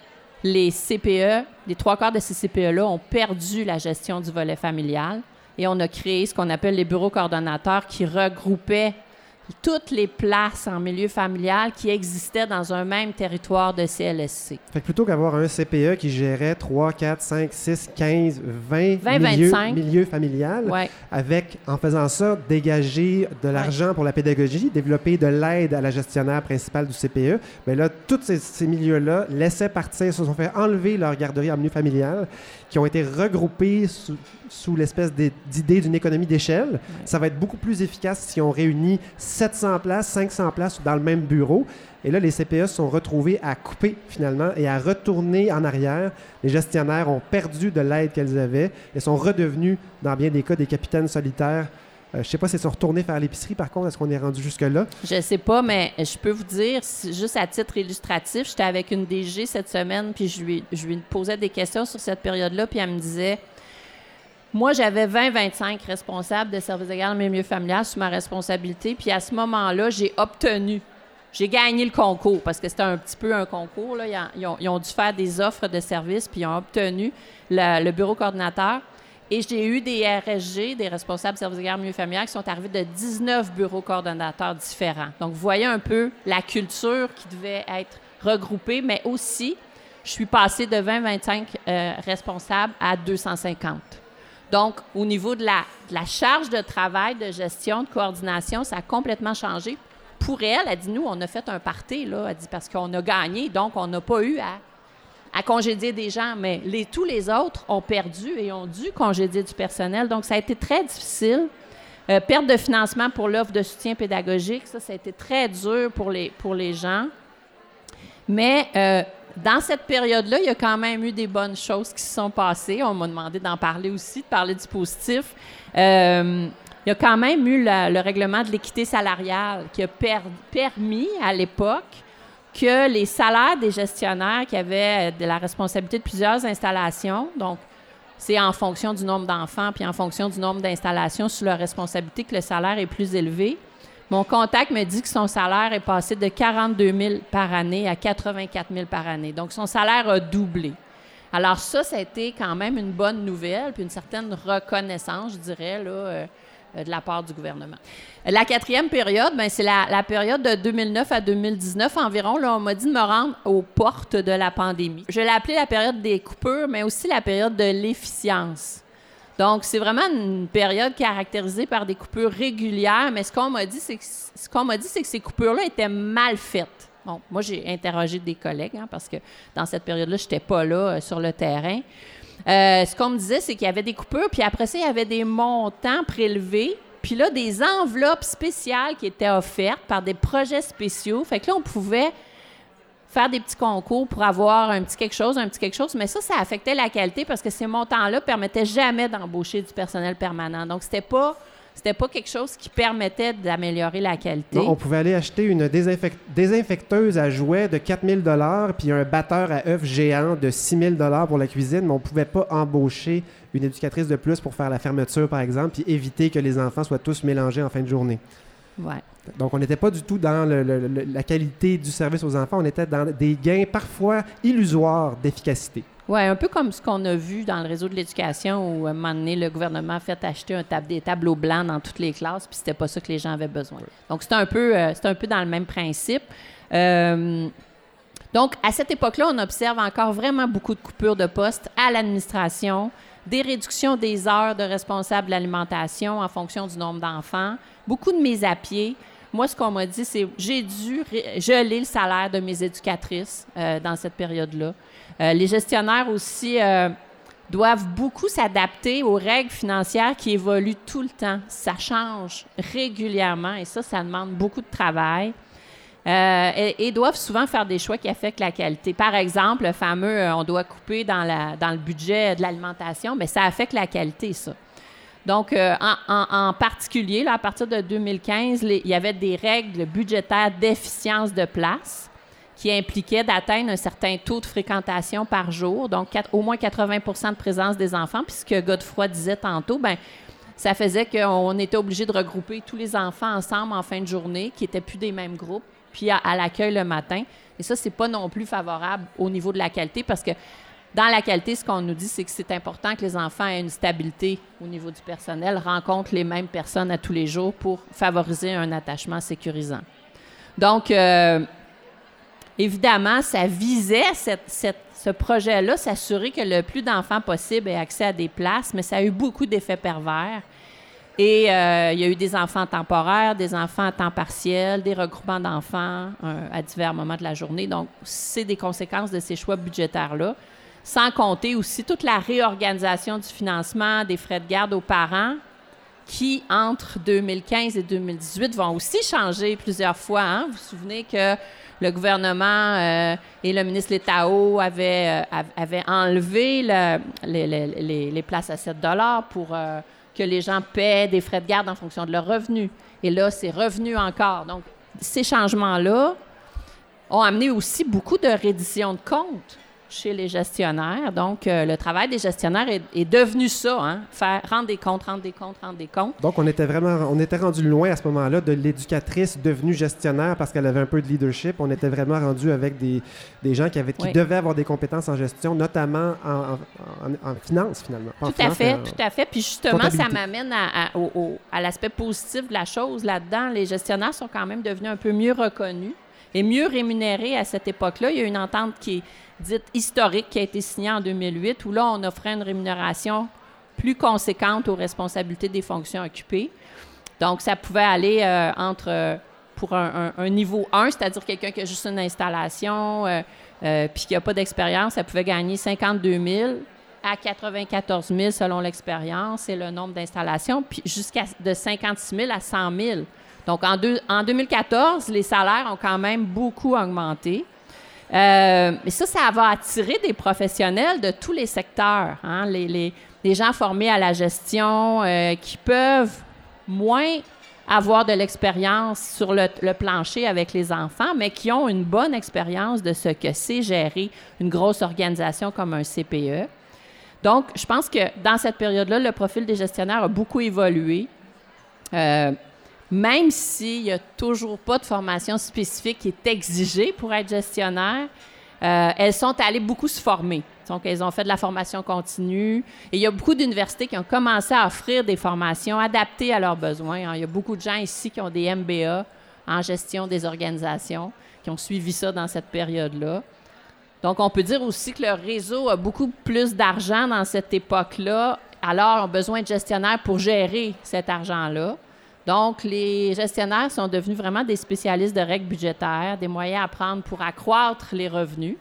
les CPE, les trois quarts de ces CPE-là ont perdu la gestion du volet familial et on a créé ce qu'on appelle les bureaux coordonnateurs qui regroupaient toutes les places en milieu familial qui existaient dans un même territoire de CLSC. Fait que plutôt qu'avoir un CPE qui gérait 3, 4, 5, 6, 15, 20, 20 milieux, 25. milieux familial, avec, en faisant ça, dégager de l'argent pour la pédagogie, développer de l'aide à la gestionnaire principale du CPE, bien là, tous ces, milieux-là laissaient partir, se sont fait enlever leur garderie en milieu familial, qui ont été regroupés sous, sous l'espèce d'idée d'une économie d'échelle. Ça va être beaucoup plus efficace si on réunit 700 places, 500 places dans le même bureau. Et là, les CPE sont retrouvés à couper finalement et à retourner en arrière. Les gestionnaires ont perdu de l'aide qu'elles avaient et sont redevenus, dans bien des cas, des capitaines solitaires. Euh, je ne sais pas si ils sont retournés faire l'épicerie, par contre, est-ce qu'on est rendu jusque-là? Je ne sais pas, mais je peux vous dire, juste à titre illustratif, j'étais avec une DG cette semaine, puis je lui, je lui posais des questions sur cette période-là, puis elle me disait moi, j'avais 20-25 responsables de services de garde en milieu familial sous ma responsabilité. Puis à ce moment-là, j'ai obtenu, j'ai gagné le concours parce que c'était un petit peu un concours. Ils, ont, dû faire des offres de services, puis ils ont obtenu le, bureau coordinateur. Et j'ai eu des RSG, des responsables de services de garde milieu familial, qui sont arrivés de 19 bureaux coordonnateurs différents. Donc, vous voyez un peu la culture qui devait être regroupée, mais aussi, je suis passée de 20-25 euh, responsables à 250. Donc, au niveau de la, charge de travail, de gestion, de coordination, ça a complètement changé. Pour elle, elle dit, nous, on a fait un party, là, elle dit, parce qu'on a gagné, donc on n'a pas eu à, congédier des gens, mais tous les autres ont perdu et ont dû congédier du personnel. Donc, ça a été très difficile. Euh, perte de financement pour l'offre de soutien pédagogique, ça, a été très dur pour les, pour les gens. Mais euh, dans cette période-là, il y a quand même eu des bonnes choses qui se sont passées. On m'a demandé d'en parler aussi, de parler du positif. Euh, il y a quand même eu le règlement de l'équité salariale qui a permis à l'époque que les salaires des gestionnaires qui avaient de la responsabilité de plusieurs installations, donc c'est en fonction du nombre d'enfants puis en fonction du nombre d'installations sous leur responsabilité que le salaire est plus élevé. Mon contact me dit que son salaire est passé de 42 000 par année à 84 000 par année. Donc, son salaire a doublé. Alors ça, ça a été quand même une bonne nouvelle, puis une certaine reconnaissance, je dirais, euh, de la part du gouvernement. La quatrième période, ben, c'est la, la période de 2009 à 2019 environ. Là, on m'a dit de me rendre aux portes de la pandémie. Je l'ai appelée la période des coupures, mais aussi la période de l'efficience. Donc, c'est vraiment une période caractérisée par des coupures régulières, mais ce qu'on m'a dit, c'est que, ce qu'on m'a dit, c'est que ces coupures-là étaient mal faites. Bon, moi, j'ai interrogé des collègues, hein, parce que dans cette période-là, je n'étais pas là euh, sur le terrain. Euh, ce qu'on me disait, c'est qu'il y avait des coupures, puis après ça, il y avait des montants prélevés, puis là, des enveloppes spéciales qui étaient offertes par des projets spéciaux. Fait que là, on pouvait faire des petits concours pour avoir un petit quelque chose, un petit quelque chose, mais ça, ça affectait la qualité parce que ces montants-là permettaient jamais d'embaucher du personnel permanent. Donc, c'était pas c'était pas quelque chose qui permettait d'améliorer la qualité. on pouvait aller acheter une désinfecteuse à jouets de 4000 dollars puis un batteur à œufs géant de 6000 dollars pour la cuisine, mais on pouvait pas embaucher une éducatrice de plus pour faire la fermeture, par exemple, puis éviter que les enfants soient tous mélangés en fin de journée. Ouais. Donc, on n'était pas du tout dans la qualité du service aux enfants, on était dans des gains parfois illusoires d'efficacité. Oui, un peu comme ce qu'on a vu dans le réseau de l'éducation où, à un moment donné, le gouvernement a fait acheter un des tableaux blancs dans toutes les classes, puis c'était pas ça que les gens avaient besoin. Donc, c'est un, peu, euh, un peu dans le même principe. Euh, donc, à cette époque-là, on observe encore vraiment beaucoup de coupures de postes à l'administration, des réductions des heures de responsable de l'alimentation en fonction du nombre d'enfants, beaucoup de mises à pied. Moi, ce qu'on m'a dit, c'est j'ai dû geler le salaire de mes éducatrices euh, dans cette période-là. Euh, les gestionnaires aussi euh, doivent beaucoup s'adapter aux règles financières qui évoluent tout le temps. Ça change régulièrement et ça, ça demande beaucoup de travail. Euh, et, doivent souvent faire des choix qui affectent la qualité. Par exemple, le fameux on doit couper dans, le budget de l'alimentation, mais ça affecte la qualité, ça. Donc, en, en, particulier, là, à partir de 2015, il y avait des règles budgétaires d'efficience de place qui impliquait d'atteindre un certain taux de fréquentation par jour, donc au moins 80% de présence des enfants. Puis ce que Godefroy disait tantôt, ben ça faisait qu'on était obligé de regrouper tous les enfants ensemble en fin de journée, qui n'étaient plus des mêmes groupes, puis à, l'accueil le matin. Et ça, c'est pas non plus favorable au niveau de la qualité parce que dans la qualité, ce qu'on nous dit, c'est que c'est important que les enfants aient une stabilité au niveau du personnel, rencontrent les mêmes personnes à tous les jours pour favoriser un attachement sécurisant. Donc, euh, évidemment, ça visait ce projet-là, s'assurer que le plus d'enfants possible aient accès à des places, mais ça a eu beaucoup d'effets pervers. Et euh, il y a eu des enfants temporaires, des enfants à temps partiel, des regroupements d'enfants euh, à divers moments de la journée. Donc, c'est des conséquences de ces choix budgétaires-là. Sans compter aussi toute la réorganisation du financement des frais de garde aux parents qui, entre 2015 et 2018, vont aussi changer plusieurs fois. Hein. Vous vous souvenez que le gouvernement euh, et le ministre Letao avaient, enlevé les, places à 7 pour que les gens paient des frais de garde en fonction de leurs revenus. Et là, c'est revenu encore. Donc, ces changements-là ont amené aussi beaucoup de reddition de comptes chez les gestionnaires. Donc, euh, le travail des gestionnaires est, devenu ça, hein? faire rendre des comptes, rendre des comptes, rendre des comptes. Donc, on était vraiment, on était rendu loin à ce moment-là de l'éducatrice devenue gestionnaire parce qu'elle avait un peu de leadership. On était vraiment rendu avec des, des gens qui, avaient, qui devaient avoir des compétences en gestion, notamment en, en, finance, finalement. tout à fait, tout à fait. Puis justement, ça m'amène à, à l'aspect positif de la chose là-dedans. Les gestionnaires sont quand même devenus un peu mieux reconnus et mieux rémunérés à cette époque-là. Il y a une entente qui est dite historique qui a été signée en 2008, où là, on offrait une rémunération plus conséquente aux responsabilités des fonctions occupées. Donc, ça pouvait aller euh, entre, euh, pour un, niveau 1, c'est-à-dire quelqu'un qui a juste une installation, euh, puis qui n'a pas d'expérience, ça pouvait gagner 52 000 à 94 000 selon l'expérience et le nombre d'installations, puis jusqu'à de 56 000 à 100 000. Donc, en 2014, les salaires ont quand même beaucoup augmenté. Euh, mais ça, ça va attirer des professionnels de tous les secteurs. Hein. Les, gens formés à la gestion euh, qui peuvent moins avoir de l'expérience sur le, plancher avec les enfants, mais qui ont une bonne expérience de ce que c'est gérer une grosse organisation comme un CPE. Donc, je pense que dans cette période-là, le profil des gestionnaires a beaucoup évolué. Euh, même s'il n'y a toujours pas de formation spécifique qui est exigée pour être gestionnaire, euh, elles sont allées beaucoup se former. Donc, elles ont fait de la formation continue. Et il y a beaucoup d'universités qui ont commencé à offrir des formations adaptées à leurs besoins. hein. Il y a beaucoup de gens ici qui ont des MBA en gestion des organisations, qui ont suivi ça dans cette période-là. Donc, on peut dire aussi que le réseau a beaucoup plus d'argent dans cette époque-là, alors ont besoin de gestionnaires pour gérer cet argent-là. Donc, les gestionnaires sont devenus vraiment des spécialistes de règles budgétaires, des moyens à prendre pour accroître les revenus.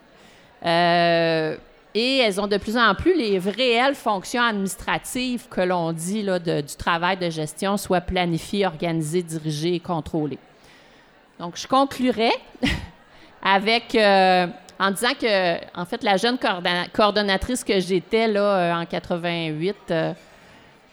Euh, et elles ont de plus en plus les réelles fonctions administratives que l'on dit là, du travail de gestion, soit planifié, organisé, dirigé et contrôlé. Donc, je conclurai avec euh, en disant que, en fait, la jeune coordonna- coordonnatrice que j'étais euh, en 88, euh,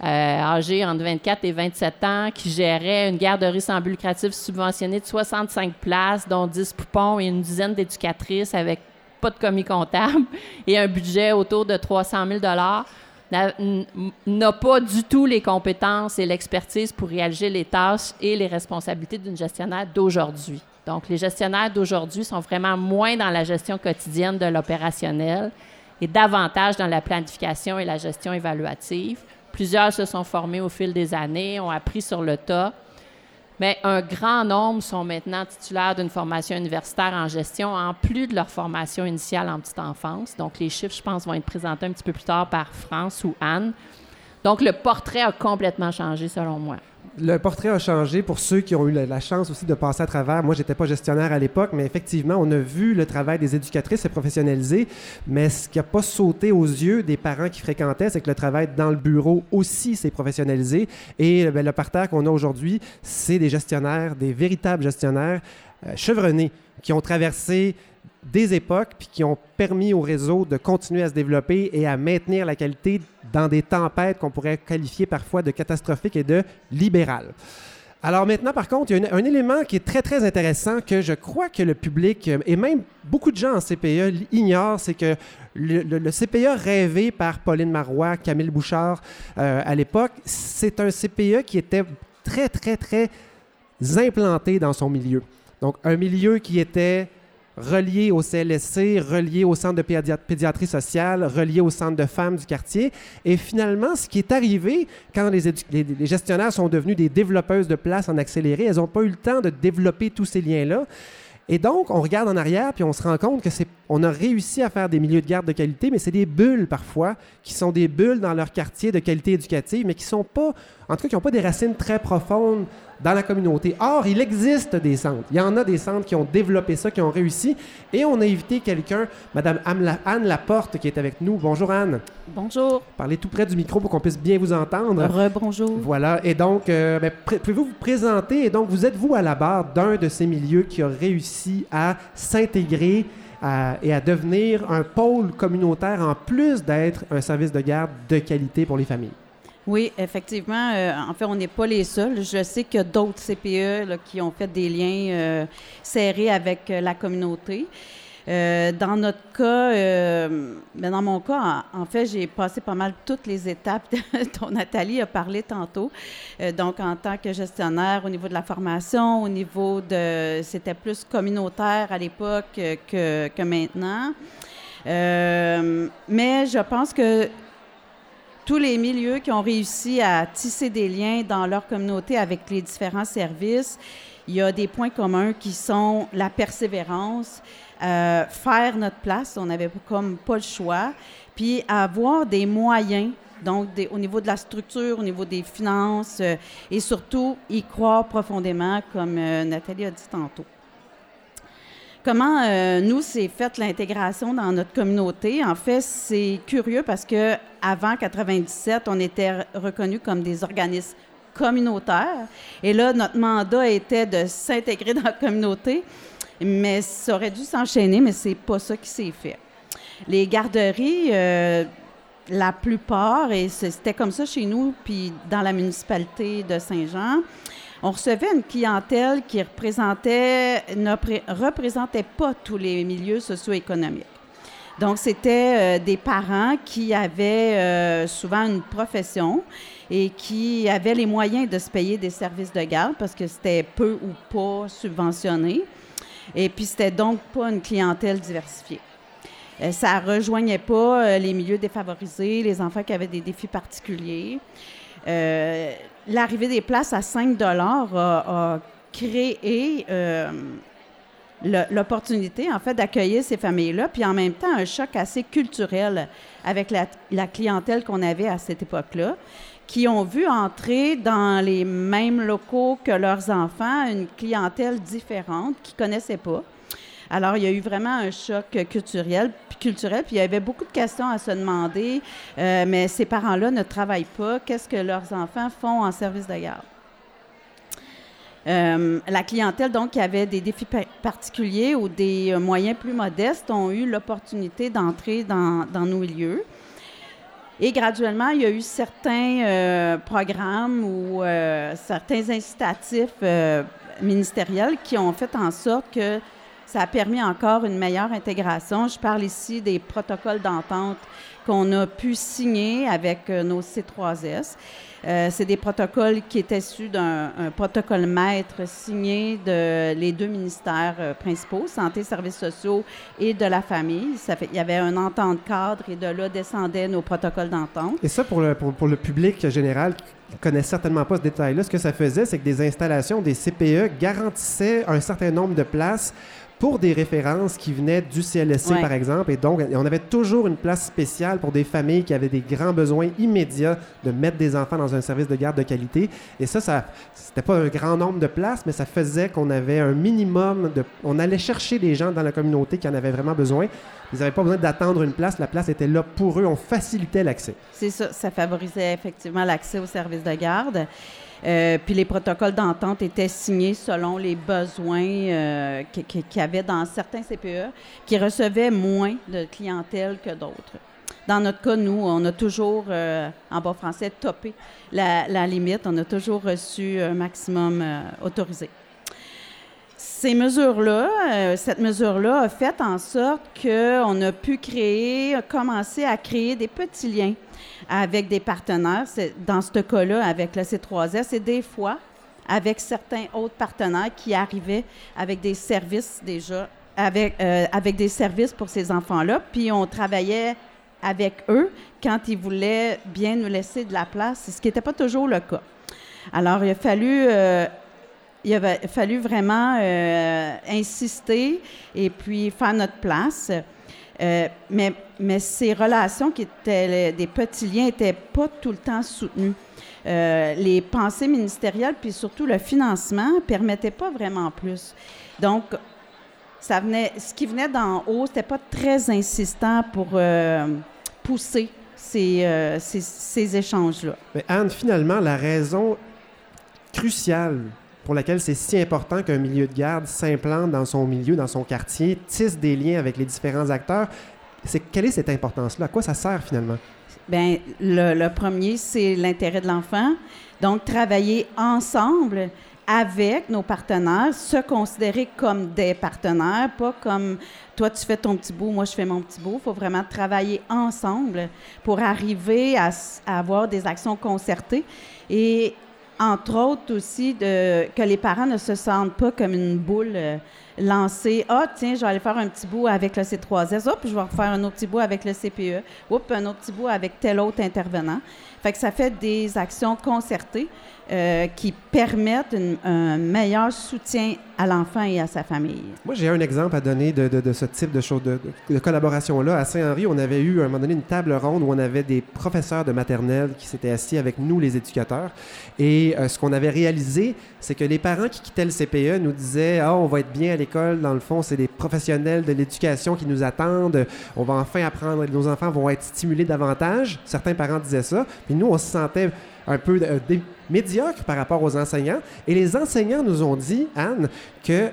euh, âgée entre 24 et 27 ans, qui gérait une garderie sans but lucratif subventionnée de 65 places, dont 10 poupons et une dizaine d'éducatrices avec pas de commis comptable et un budget autour de 300 000 n'a n- n'a pas du tout les compétences et l'expertise pour réaliser les tâches et les responsabilités d'une gestionnaire d'aujourd'hui. Donc, les gestionnaires d'aujourd'hui sont vraiment moins dans la gestion quotidienne de l'opérationnel et davantage dans la planification et la gestion évaluative. Plusieurs se sont formés au fil des années, ont appris sur le tas. Mais un grand nombre sont maintenant titulaires d'une formation universitaire en gestion, en plus de leur formation initiale en petite enfance. Donc, les chiffres, je pense, vont être présentés un petit peu plus tard par France ou Anne. Donc, le portrait a complètement changé, selon moi. Le portrait a changé pour ceux qui ont eu la, chance aussi de passer à travers. Moi, j'étais pas gestionnaire à l'époque, mais effectivement, on a vu le travail des éducatrices se professionnaliser. Mais ce qui n'a pas sauté aux yeux des parents qui fréquentaient, c'est que le travail dans le bureau aussi s'est professionnalisé. Et ben, le parterre qu'on a aujourd'hui, c'est des gestionnaires, des véritables gestionnaires euh, chevronnés qui ont traversé des époques puis qui ont permis au réseau de continuer à se développer et à maintenir la qualité dans des tempêtes qu'on pourrait qualifier parfois de catastrophiques et de libérales. Alors maintenant, par contre, il y a un, élément qui est très, très intéressant que je crois que le public euh, et même beaucoup de gens en CPE ignorent, c'est que le, le- CPE rêvé par Pauline Marois, Camille Bouchard euh, à l'époque, c'est un CPE qui était très, très, très implanté dans son milieu. Donc, un milieu qui était relié au CLSC, relié au centre de pédia- pédiatrie sociale, relié au centre de femmes du quartier. Et finalement, ce qui est arrivé quand les, gestionnaires sont devenus des développeuses de place en accéléré, elles n'ont pas eu le temps de développer tous ces liens-là. Et donc, on regarde en arrière, puis on se rend compte que c'est, on a réussi à faire des milieux de garde de qualité, mais c'est des bulles parfois, qui sont des bulles dans leur quartier de qualité éducative, mais qui sont pas, en tout cas, qui n'ont pas des racines très profondes dans la communauté. Or, il existe des centres. Il y en a des centres qui ont développé ça, qui ont réussi. Et on a invité quelqu'un, Madame Anne La- Anne Laporte, qui est avec nous. Bonjour Anne. Bonjour. Parlez tout près du micro pour qu'on puisse bien vous entendre. Rebonjour. Voilà. Et donc, euh, ben, pouvez-vous vous présenter? Et donc, vous êtes vous à la barre d'un de ces milieux qui a réussi à s'intégrer à- et à devenir un pôle communautaire en plus d'être un service de garde de qualité pour les familles? Oui, effectivement. euh, en fait, on n'est pas les seuls. Je sais qu'il y a d'autres CPE qui ont fait des liens euh, serrés avec euh, la communauté. Dans notre cas, euh, ben, dans mon cas, en, fait, j'ai passé pas mal toutes les étapes dont Nathalie a parlé tantôt. Donc, en tant que gestionnaire, au niveau de la formation, au niveau de... C'était plus communautaire à l'époque que, maintenant. Mais je pense que tous les milieux qui ont réussi à tisser des liens dans leur communauté avec les différents services, il y a des points communs qui sont la persévérance, euh, faire notre place, on n'avait comme pas le choix, puis avoir des moyens, donc au niveau de la structure, au niveau des finances, euh, et surtout y croire profondément, comme euh, Nathalie a dit tantôt. Comment euh, nous s'est faite l'intégration dans notre communauté. En fait, c'est curieux parce que avant 97, on était re- reconnus comme des organismes communautaires. Et là notre mandat était de s'intégrer dans la communauté, mais ça aurait dû s'enchaîner, mais c'est pas ça qui s'est fait. Les garderies euh, la plupart, et c'était comme ça chez nous, puis dans la municipalité de Saint-Jean, on recevait une clientèle qui représentait, ne pré- représentait pas tous les milieux socio-économiques. Donc, c'était euh, des parents qui avaient euh, souvent une profession et qui avaient les moyens de se payer des services de garde parce que c'était peu ou pas subventionné. Et puis, c'était donc pas une clientèle diversifiée. Euh, ça rejoignait pas euh, les milieux défavorisés, les enfants qui avaient des défis particuliers. L'arrivée des places à 5 a, a créé euh, l'opportunité, en fait, d'accueillir ces familles-là, puis en même temps, un choc assez culturel avec la, la clientèle qu'on avait à cette époque-là, qui ont vu entrer dans les mêmes locaux que leurs enfants une clientèle différente qu'ils ne connaissaient pas. Alors, il y a eu vraiment un choc culturel, culturel, puis il y avait beaucoup de questions à se demander, euh, mais ces parents-là ne travaillent pas, qu'est-ce que leurs enfants font en service de garde? Euh, la clientèle, donc, qui avait des défis pa- particuliers ou des euh, moyens plus modestes, ont eu l'opportunité d'entrer dans, nos lieux. Et graduellement, il y a eu certains programmes ou certains incitatifs ministériels qui ont fait en sorte que ça a permis encore une meilleure intégration. Je parle ici des protocoles d'entente qu'on a pu signer avec euh, nos C3S. Euh, c'est des protocoles qui étaient issus d'un un protocole maître signé de les deux ministères euh, principaux, santé, services sociaux et de la famille. Il y avait un entente cadre et de là descendaient nos protocoles d'entente. Et ça, pour le, pour, pour le public général ne connaît certainement pas ce détail-là, ce que ça faisait, c'est que des installations, des CPE, garantissaient un certain nombre de places pour des références qui venaient du CLSC, Ouais. par exemple. Et donc, on avait toujours une place spéciale pour des familles qui avaient des grands besoins immédiats de mettre des enfants dans un service de garde de qualité. Et ça, ça c'était pas un grand nombre de places, mais ça faisait qu'on avait un minimum de... On allait chercher des gens dans la communauté qui en avaient vraiment besoin. Ils n'avaient pas besoin d'attendre une place. La place était là pour eux. On facilitait l'accès. C'est ça, ça favorisait effectivement l'accès aux services de garde. Euh, puis les protocoles d'entente étaient signés selon les besoins euh, qu'il qui, qu'il y avait dans certains CPE qui recevaient moins de clientèle que d'autres. Dans notre cas, nous, on a toujours, euh, en bon français, topé la, limite. On a toujours reçu un maximum autorisé. Ces mesures-là, euh, cette mesure-là a fait en sorte qu'on a pu créer, commencer à créer des petits liens avec des partenaires, dans ce cas-là avec le C3S, et des fois avec certains autres partenaires qui arrivaient avec des services déjà, avec, euh, avec des services pour ces enfants-là, puis on travaillait avec eux quand ils voulaient bien nous laisser de la place, ce qui n'était pas toujours le cas. Alors, il a fallu, euh, il avait fallu vraiment euh, insister et puis faire notre place. Euh, mais, ces relations qui étaient des petits liens n'étaient pas tout le temps soutenues. Euh, les pensées ministérielles, puis surtout le financement, ne permettaient pas vraiment plus. Donc, ça venait, ce qui venait d'en haut, c'était pas très insistant pour euh, pousser ces, ces, échanges-là. Anne, finalement, la raison cruciale pour laquelle c'est si important qu'un milieu de garde s'implante dans son milieu, dans son quartier, tisse des liens avec les différents acteurs, c'est quelle est cette importance-là? À quoi ça sert finalement? Bien, le, premier, c'est l'intérêt de l'enfant. Donc, travailler ensemble avec nos partenaires, se considérer comme des partenaires, pas comme toi tu fais ton petit bout, moi je fais mon petit bout. Il faut vraiment travailler ensemble pour arriver à, à avoir des actions concertées et entre autres aussi que les parents ne se sentent pas comme une boule euh, lancée. Ah, tiens, je vais aller faire un petit bout avec le C3S. Hop, je vais refaire un autre petit bout avec le CPE. Oups, un autre petit bout avec tel autre intervenant. Fait que ça fait des actions concertées euh, qui permettent un meilleur soutien à l'enfant et à sa famille. Moi, j'ai un exemple à donner de, ce type de, de, collaboration-là. À Saint-Henri, on avait eu à un moment donné une table ronde où on avait des professeurs de maternelle qui s'étaient assis avec nous, les éducateurs. Et euh, ce qu'on avait réalisé, c'est que les parents qui quittaient le CPE nous disaient Ah, on va être bien à l'école. Dans le fond, c'est des professionnels de l'éducation qui nous attendent. On va enfin apprendre. Nos enfants vont être stimulés davantage. Certains parents disaient ça. Puis nous, on se sentait un peu euh, médiocre par rapport aux enseignants. Et les enseignants nous ont dit, Anne, que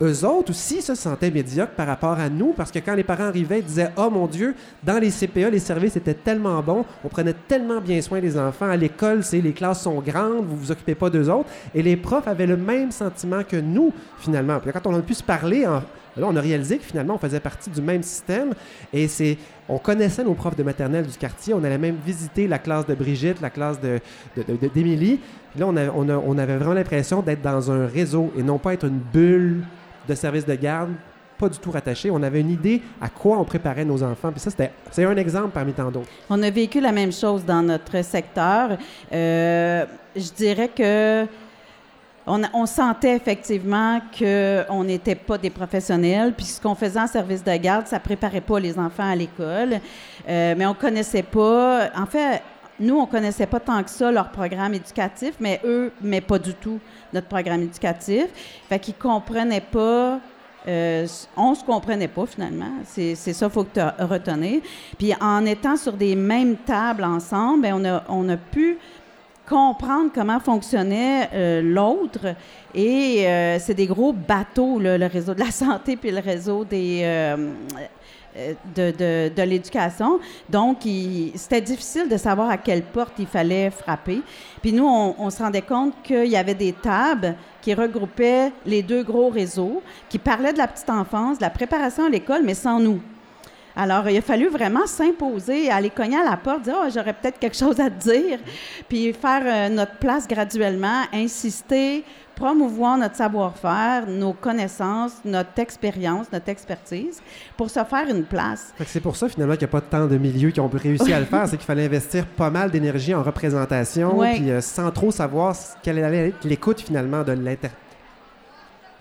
eux autres aussi se sentaient médiocres par rapport à nous parce que quand les parents arrivaient, ils disaient Oh mon Dieu, dans les CPA, les services étaient tellement bons, on prenait tellement bien soin des enfants. À l'école, c'est les classes sont grandes, vous vous occupez pas d'eux autres. Et les profs avaient le même sentiment que nous, finalement. Puis quand on a pu se parler, en- on a réalisé que finalement, on faisait partie du même système et c'est. On connaissait nos profs de maternelle du quartier. On allait même visiter la classe de Brigitte, la classe de, d'Émilie. Là, on avait vraiment l'impression d'être dans un réseau et non pas être une bulle de service de garde pas du tout rattaché. On avait une idée à quoi on préparait nos enfants. Puis ça, c'était, c'est un exemple parmi tant d'autres. On a vécu la même chose dans notre secteur. Euh, je dirais que on, sentait effectivement qu'on n'était pas des professionnels, puis ce qu'on faisait en service de garde, ça préparait pas les enfants à l'école, euh, mais on connaissait pas. En fait, nous, on connaissait pas tant que ça leur programme éducatif, mais eux, mais pas du tout notre programme éducatif. Fait qu'ils comprenaient pas. Euh, on se comprenait pas finalement. C'est ça, faut que tu retenir. Puis en étant sur des mêmes tables ensemble, ben, on, on a pu comprendre comment fonctionnait euh, l'autre. Et euh, c'est des gros bateaux, le réseau de la santé puis le réseau des, euh, de, de- de l'éducation. Donc, c'était difficile de savoir à quelle porte il fallait frapper. Puis nous, on se rendait compte qu'il y avait des tables qui regroupaient les deux gros réseaux, qui parlaient de la petite enfance, de la préparation à l'école, mais sans nous. Alors, il a fallu vraiment s'imposer, aller cogner à la porte, dire oh, j'aurais peut-être quelque chose à te dire, puis faire euh, notre place graduellement, insister, promouvoir notre savoir-faire, nos connaissances, notre expérience, notre expertise, pour se faire une place. C'est pour ça finalement qu'il n'y a pas tant de milieux qui ont réussi à le faire, c'est qu'il fallait investir pas mal d'énergie en représentation, puis euh, sans trop savoir quelle allait être l'écoute finalement de l'inter-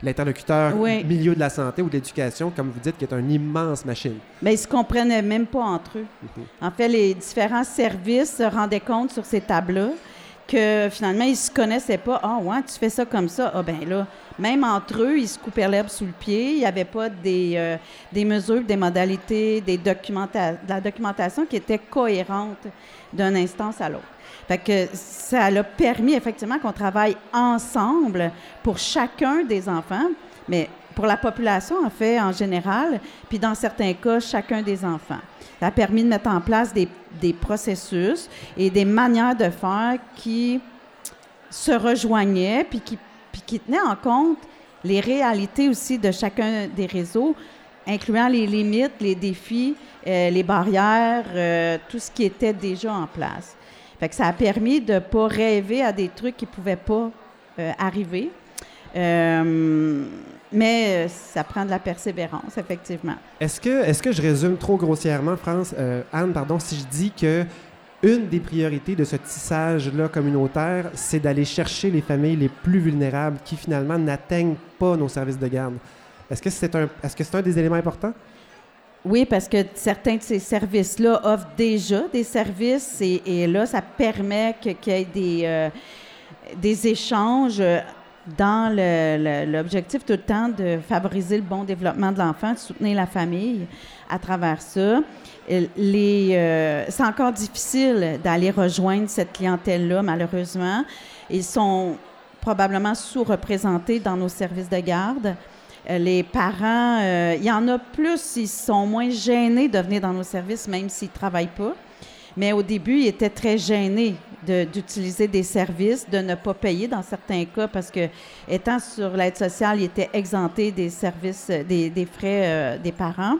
l'interlocuteur Ouais. milieu de la santé ou de l'éducation, comme vous dites, qui est une immense machine. Mais ils se comprenaient même pas entre eux. En fait, les différents services se rendaient compte sur ces tables-là que finalement, ils se connaissaient pas. Ah, ouais, tu fais ça comme ça. Ah, ben là, même entre eux, ils se coupaient l'herbe sous le pied. Il n'y avait pas des, euh, des mesures, des modalités, des documenta de la documentation qui était cohérente d'une instance à l'autre. Fait ça a permis effectivement qu'on travaille ensemble pour chacun des enfants, mais pour la population, en fait, en général, puis dans certains cas, chacun des enfants. Ça a permis de mettre en place des, processus et des manières de faire qui se rejoignaient, puis qui, puis qui tenaient en compte les réalités aussi de chacun des réseaux, incluant les limites, les défis, euh, les barrières, euh, tout ce qui était déjà en place. Fait que ça a permis de ne pas rêver à des trucs qui ne pouvaient pas euh, arriver. Euh, mais euh, ça prend de la persévérance, effectivement. Est-ce que, est que je résume trop grossièrement, France, Anne, pardon, si je dis que une des priorités de ce tissage-là communautaire, c'est d'aller chercher les familles les plus vulnérables qui finalement n'atteignent pas nos services de garde? Est-ce que c'est un, est-ce que c'est un des éléments importants? Oui, parce que certains de ces services-là offrent déjà des services et, là, ça permet qu'il y ait des, euh, échanges dans l'objectif tout le temps de favoriser le bon développement de l'enfant, de soutenir la famille à travers ça. Euh, c'est encore difficile d'aller rejoindre cette clientèle-là, malheureusement. Ils sont probablement sous-représentés dans nos services de garde. Euh, les parents, euh, il y en a plus, ils sont moins gênés de venir dans nos services, même s'ils ne travaillent pas. Mais au début, ils étaient très gênés d'utiliser des services, de ne pas payer dans certains cas, parce que, étant sur l'aide sociale, ils étaient exemptés des services, euh, des, frais des parents.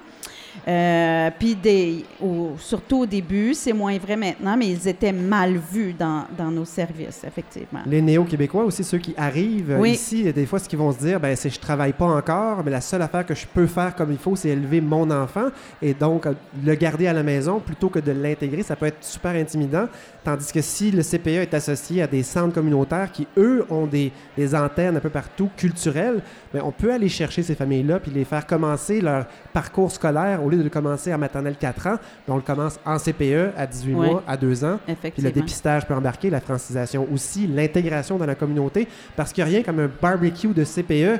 Euh, Puis, des, au- surtout au début, c'est moins vrai maintenant, mais ils étaient mal vus dans, dans nos services, effectivement. Les néo-québécois aussi, ceux qui arrivent Oui. ici, des fois, ce qu'ils vont se dire, ben, c'est je travaille pas encore, mais la seule affaire que je peux faire comme il faut, c'est élever mon enfant. Et donc, euh, le garder à la maison plutôt que de l'intégrer, ça peut être super intimidant. Tandis que si le CPE est associé à des centres communautaires qui, eux, ont des, des antennes un peu partout culturelles, ben, on peut aller chercher ces familles-là puis les faire commencer leur parcours scolaire au lieu de le commencer en maternelle 4 ans. ben, on le commence en CPE à 18 Oui. mois, à 2 ans. Puis le dépistage peut embarquer, la francisation aussi, l'intégration dans la communauté, parce qu'il n'y a rien comme un barbecue de CPE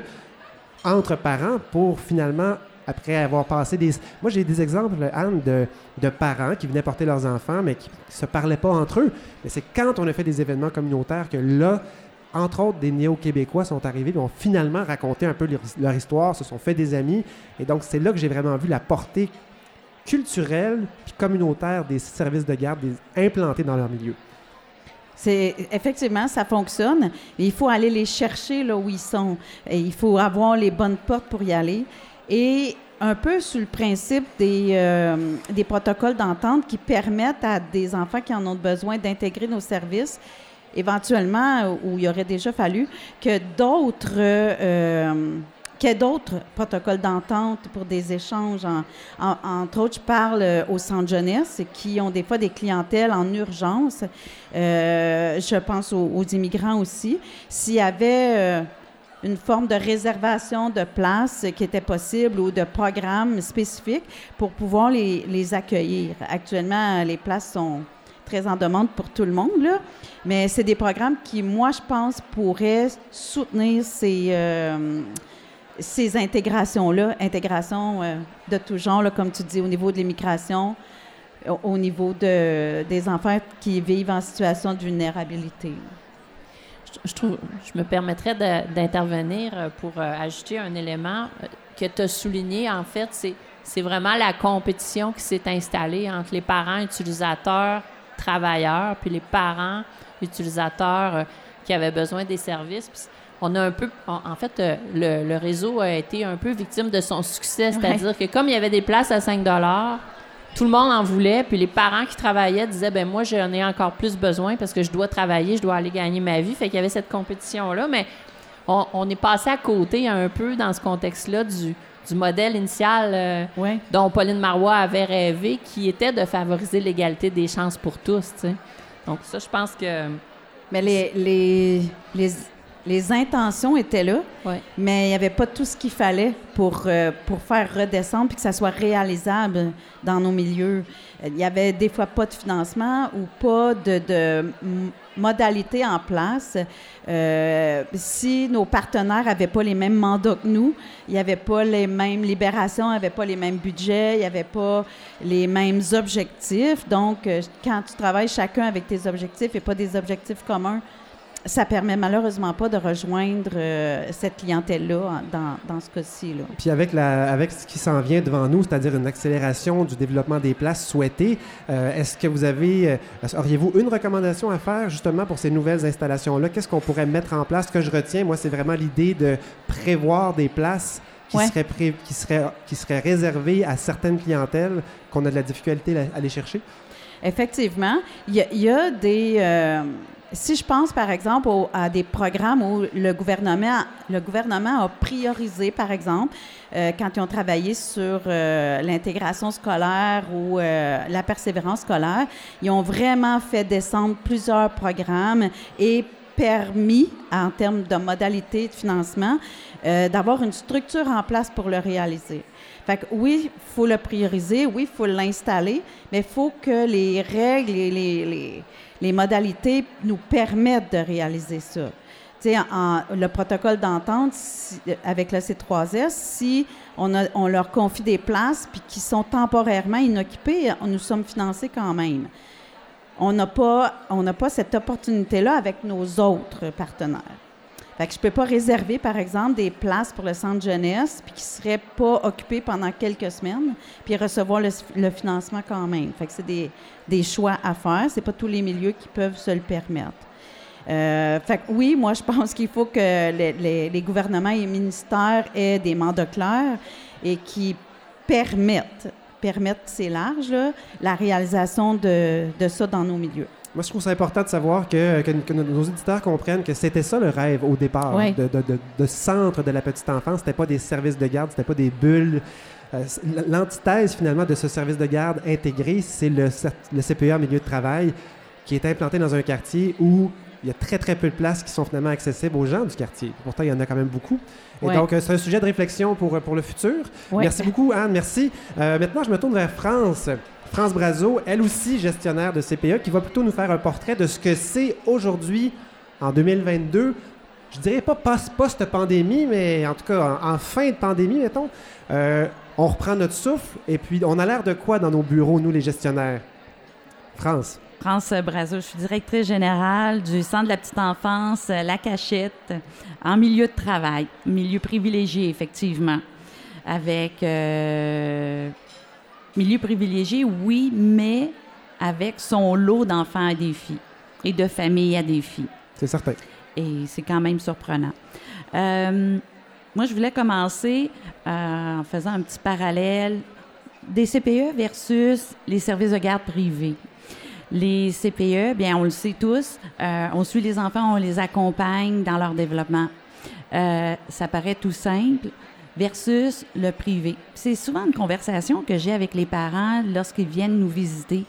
entre parents pour finalement, après avoir passé des... Moi, j'ai des exemples, Anne, de, de parents qui venaient porter leurs enfants, mais qui ne se parlaient pas entre eux. Mais c'est quand on a fait des événements communautaires que là, entre autres, des néo-québécois sont arrivés et ont finalement raconté un peu leur, histoire, se sont fait des amis. Et donc, c'est là que j'ai vraiment vu la portée culturelle puis communautaire des services de garde implantés dans leur milieu. C'est effectivement ça fonctionne. Il faut aller les chercher là où ils sont. Et il faut avoir les bonnes portes pour y aller. Et un peu sous le principe des, euh, des protocoles d'entente qui permettent à des enfants qui en ont besoin d'intégrer nos services, éventuellement, où il aurait déjà fallu que d'autres euh, d'autres protocoles d'entente pour des échanges. entre autres, je parle euh, aux centres jeunesse qui ont des fois des clientèles en urgence. Euh, je pense aux, immigrants aussi. S'il y avait euh, une forme de réservation de places qui était possible ou de programmes spécifiques pour pouvoir les accueillir. Actuellement, les places sont très en demande pour tout le monde, là. mais c'est des programmes qui, moi, je pense, pourraient soutenir ces, euh, ces intégrations-là, intégrations euh, de tout genre, là, comme tu dis, au niveau de l'immigration, au, niveau de, des enfants qui vivent en situation de vulnérabilité. Je, trouve, je me permettrais d'intervenir euh, pour ajouter un élément que tu as souligné, en fait, c'est vraiment la compétition qui s'est installée entre les parents utilisateurs travailleurs, puis les parents utilisateurs euh, qui avaient besoin des services. on a un peu, en fait, euh, le, réseau a été un peu victime de son succès, c'est-à-dire que comme il y avait des places à 5 tout le monde en voulait, puis les parents qui travaillaient disaient ben moi j'en ai encore plus besoin parce que je dois travailler, je dois aller gagner ma vie. Fait qu'il y avait cette compétition là, mais on, est passé à côté un peu dans ce contexte-là du, du modèle initial euh, dont Pauline Marois avait rêvé, qui était de favoriser l'égalité des chances pour tous. Donc ça, je pense que... Mais les, les, les, les intentions étaient là, mais il n'y avait pas tout ce qu'il fallait pour, euh, pour faire redescendre puis que ça soit réalisable dans nos milieux. Il n'y avait des fois pas de financement ou pas de, de modalités en place. Euh, si nos partenaires n'avaient pas les mêmes mandats que nous, il n'y avait pas les mêmes libérations, il n'y avait pas les mêmes budgets, il n'y avait pas les mêmes objectifs. Donc, euh, quand tu travailles chacun avec tes objectifs et pas des objectifs communs, ça permet malheureusement pas de rejoindre euh, cette clientèle-là dans, dans, ce cas-ci. Puis avec, la, avec ce qui s'en vient devant nous, c'est-à-dire une accélération du développement des places souhaitées, euh, est-ce que vous avez, euh, auriez-vous une recommandation à faire justement pour ces nouvelles installations-là? Qu'est-ce qu'on pourrait mettre en place? Ce que je retiens, moi, c'est vraiment l'idée de prévoir des places qui, seraient qui, seraient, qui seraient réservées à certaines clientèles qu'on a de la difficulté à aller chercher? Effectivement. Il y, a des si je pense, par exemple, à des programmes où le gouvernement, le gouvernement a priorisé, par exemple, euh, quand ils ont travaillé sur euh, l'intégration scolaire ou euh, la persévérance scolaire, ils ont vraiment fait descendre plusieurs programmes et permis, en termes de modalités de financement, d'avoir une structure en place pour le réaliser. Fait que oui, il faut le prioriser, oui, il faut l'installer, mais il faut que les règles et les les modalités nous permettent de réaliser ça. En, le protocole d'entente avec le C3S, si on, leur confie des places puis qui sont temporairement inoccupées, nous sommes financés quand même. On n'a pas, pas cette opportunité-là avec nos autres partenaires. Fait que je ne peux pas réserver, par exemple, des places pour le centre jeunesse puis qui ne seraient pas occupées pendant quelques semaines puis recevoir le, financement quand même. Fait que c'est des, choix à faire. Ce pas tous les milieux qui peuvent se le permettre. Euh, fait que oui, moi, je pense qu'il faut que les, les, gouvernements et les ministères aient des mandats clairs et qui permettent, permettent c'est large, la réalisation de, de ça dans nos milieux. Moi, je trouve ça important de savoir que, que, nos auditeurs comprennent que c'était ça le rêve au départ, de, de, de, centre de la petite enfance. C'était pas des services de garde, c'était pas des bulles. Euh, l'antithèse, finalement, de ce service de garde intégré, c'est le, le CPE en milieu de travail qui est implanté dans un quartier où il y a très, très peu de places qui sont finalement accessibles aux gens du quartier. Pourtant, il y en a quand même beaucoup. Et donc, euh, c'est un sujet de réflexion pour, pour le futur. Merci beaucoup, Anne. Merci. Euh, maintenant, je me tourne vers France. France Brazo, elle aussi gestionnaire de CPE, qui va plutôt nous faire un portrait de ce que c'est aujourd'hui, en 2022. Je dirais pas post-pandémie, mais en tout cas en, fin de pandémie, mettons. Euh, on reprend notre souffle et puis on a l'air de quoi dans nos bureaux, nous les gestionnaires? France. France Brazo, je suis directrice générale du Centre de la petite enfance La Cachette, en milieu de travail, milieu privilégié, effectivement, avec euh, Milieu privilégié, oui, mais avec son lot d'enfants à défi et de familles à défi. C'est certain. Et c'est quand même surprenant. Euh, moi, je voulais commencer euh, en faisant un petit parallèle des CPE versus les services de garde privés. Les CPE, bien, on le sait tous, euh, on suit les enfants, on les accompagne dans leur développement. Euh, ça paraît tout simple versus le privé. C'est souvent une conversation que j'ai avec les parents lorsqu'ils viennent nous visiter.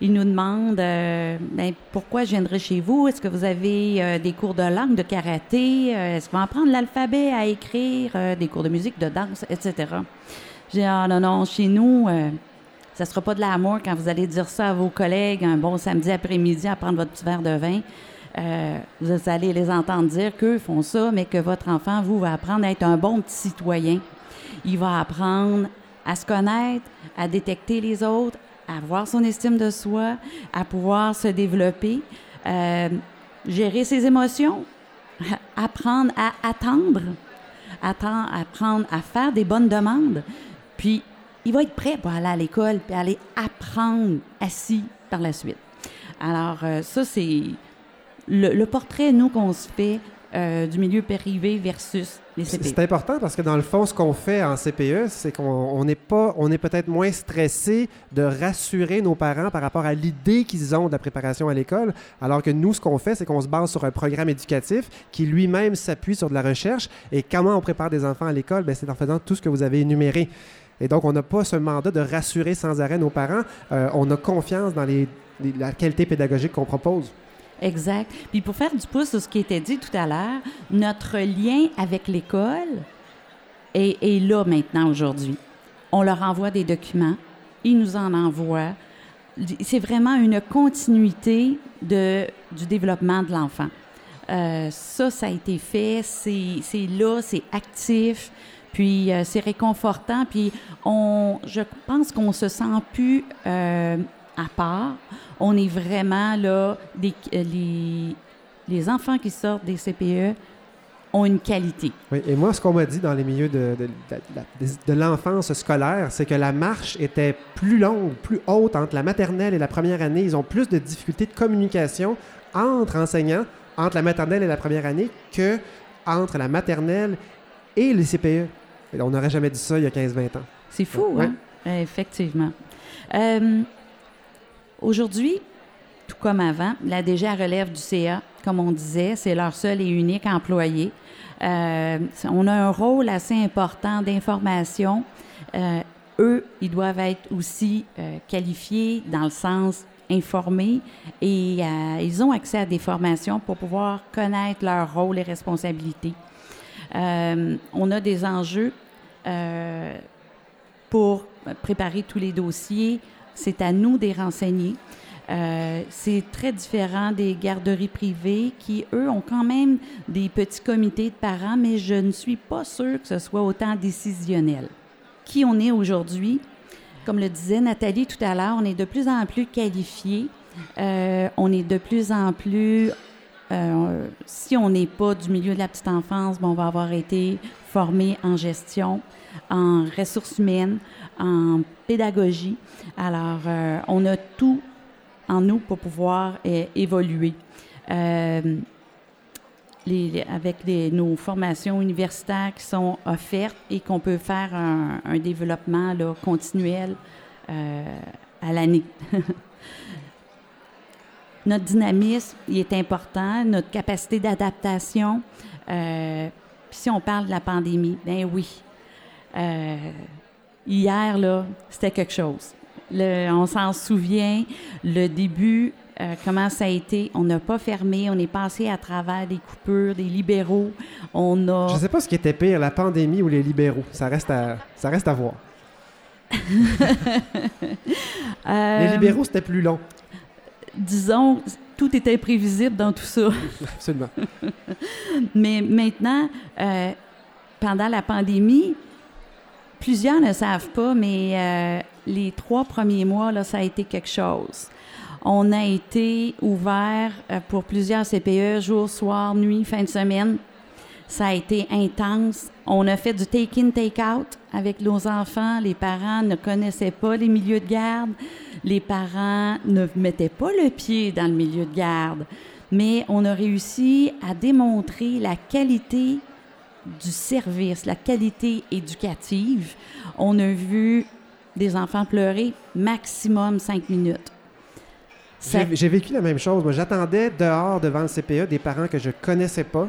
Ils nous demandent euh, ben, pourquoi je viendrai chez vous? Est-ce que vous avez euh, des cours de langue, de karaté? Euh, Est-ce qu'on va apprendre l'alphabet à écrire, euh, des cours de musique, de danse, etc. J'ai ah non, non, chez nous, euh, ça sera pas de l'amour quand vous allez dire ça à vos collègues un bon samedi après-midi à prendre votre petit verre de vin. Euh, vous allez les entendre dire qu'eux font ça, mais que votre enfant, vous, va apprendre à être un bon petit citoyen. Il va apprendre à se connaître, à détecter les autres, à avoir son estime de soi, à pouvoir se développer, euh, gérer ses émotions, apprendre à attendre, apprendre à faire des bonnes demandes. Puis, il va être prêt pour aller à l'école puis aller apprendre assis par la suite. Alors, euh, ça, c'est le, le portrait, nous, qu'on se fait euh, du milieu privé versus les C'est CP. c'est important parce que dans le fond, ce qu'on fait en CPE, c'est qu'on on n'est pas, on est peut-être moins stressé de rassurer nos parents par rapport à l'idée qu'ils ont de la préparation à l'école, alors que nous, ce qu'on fait, c'est qu'on se base sur un programme éducatif qui lui-même s'appuie sur de la recherche. Et comment on prépare des enfants à l'école, Ben, c'est en faisant tout ce que vous avez énuméré. Et donc, on n'a pas ce mandat de rassurer sans arrêt nos parents. Euh, on a confiance dans la qualité pédagogique qu'on propose. Exact. Puis pour faire du pouce sur ce qui était dit tout à l'heure, notre lien avec l'école est, là maintenant aujourd'hui. On leur envoie des documents, ils nous en envoient. C'est vraiment une continuité du développement de l'enfant. Euh, ça, ça a été fait, c'est là, c'est actif, puis euh, c'est réconfortant, puis on, je pense qu'on se sent plus euh, à part. On est vraiment là, euh, les, les enfants qui sortent des CPE ont une qualité. Oui, et moi, ce qu'on m'a dit dans les milieux de- de l'enfance scolaire, c'est que la marche était plus longue, plus haute entre la maternelle et la première année. Ils ont plus de difficultés de communication entre enseignants, entre la maternelle et la première année, que entre la maternelle et les CPE. On n'aurait jamais dit ça il y a 15-20 ans. C'est fou, Ouais. hein? Effectivement. Euh, Aujourd'hui, tout comme avant, la DGA relève du CA, comme on disait, c'est leur seul et unique employé. Euh, on a un rôle assez important d'information. Euh, eux, ils doivent être aussi euh, qualifiés dans le sens informés et ils ont accès à des formations pour pouvoir connaître leur rôle et responsabilités. Euh, on a des enjeux euh, pour préparer tous les dossiers. C'est à nous de les renseigner. Euh, c'est très différent des garderies privées qui, eux, ont quand même des petits comités de parents, mais je ne suis pas sûre que ce soit autant décisionnel. Qui on est aujourd'hui? Comme le disait Nathalie tout à l'heure, on est de plus en plus qualifiés. On est de plus en plus euh, si on n'est pas du milieu de la petite enfance, bon, on va avoir été formé en gestion, en ressources humaines, en pédagogie. Alors, euh, on a tout en nous pour pouvoir euh, évoluer. Avec nos formations universitaires qui sont offertes et qu'on peut faire un, développement là, continuel à l'année. notre dynamisme, il est important, notre capacité d'adaptation. Euh, puis si on parle de la pandémie, ben oui. Euh, hier, là, c'était quelque chose. Le- on s'en souvient, le début, euh, comment ça a été? On n'a pas fermé, on est passé à travers des coupures, des libéraux. On a... Je ne sais pas ce qui était pire, la pandémie ou les libéraux. Ça reste à, ça reste à voir. Les libéraux, c'était plus long. Disons, tout était prévisible dans tout ça. Absolument. Mais maintenant, euh, pendant la pandémie, plusieurs ne savent pas, mais euh, les trois premiers mois, là, ça a été quelque chose. On a été ouvert euh, pour plusieurs CPE, jour, soir, nuit, fin de semaine. Ça a été intense. On a fait du take-in, take-out avec nos enfants. Les parents ne connaissaient pas les milieux de garde. Les parents ne mettaient pas le pied dans le milieu de garde. Mais on a réussi à démontrer la qualité du service, la qualité éducative. On a vu des enfants pleurer maximum cinq minutes. J'ai vécu la même chose. Moi, j'attendais dehors devant le CPE des parents que je connaissais pas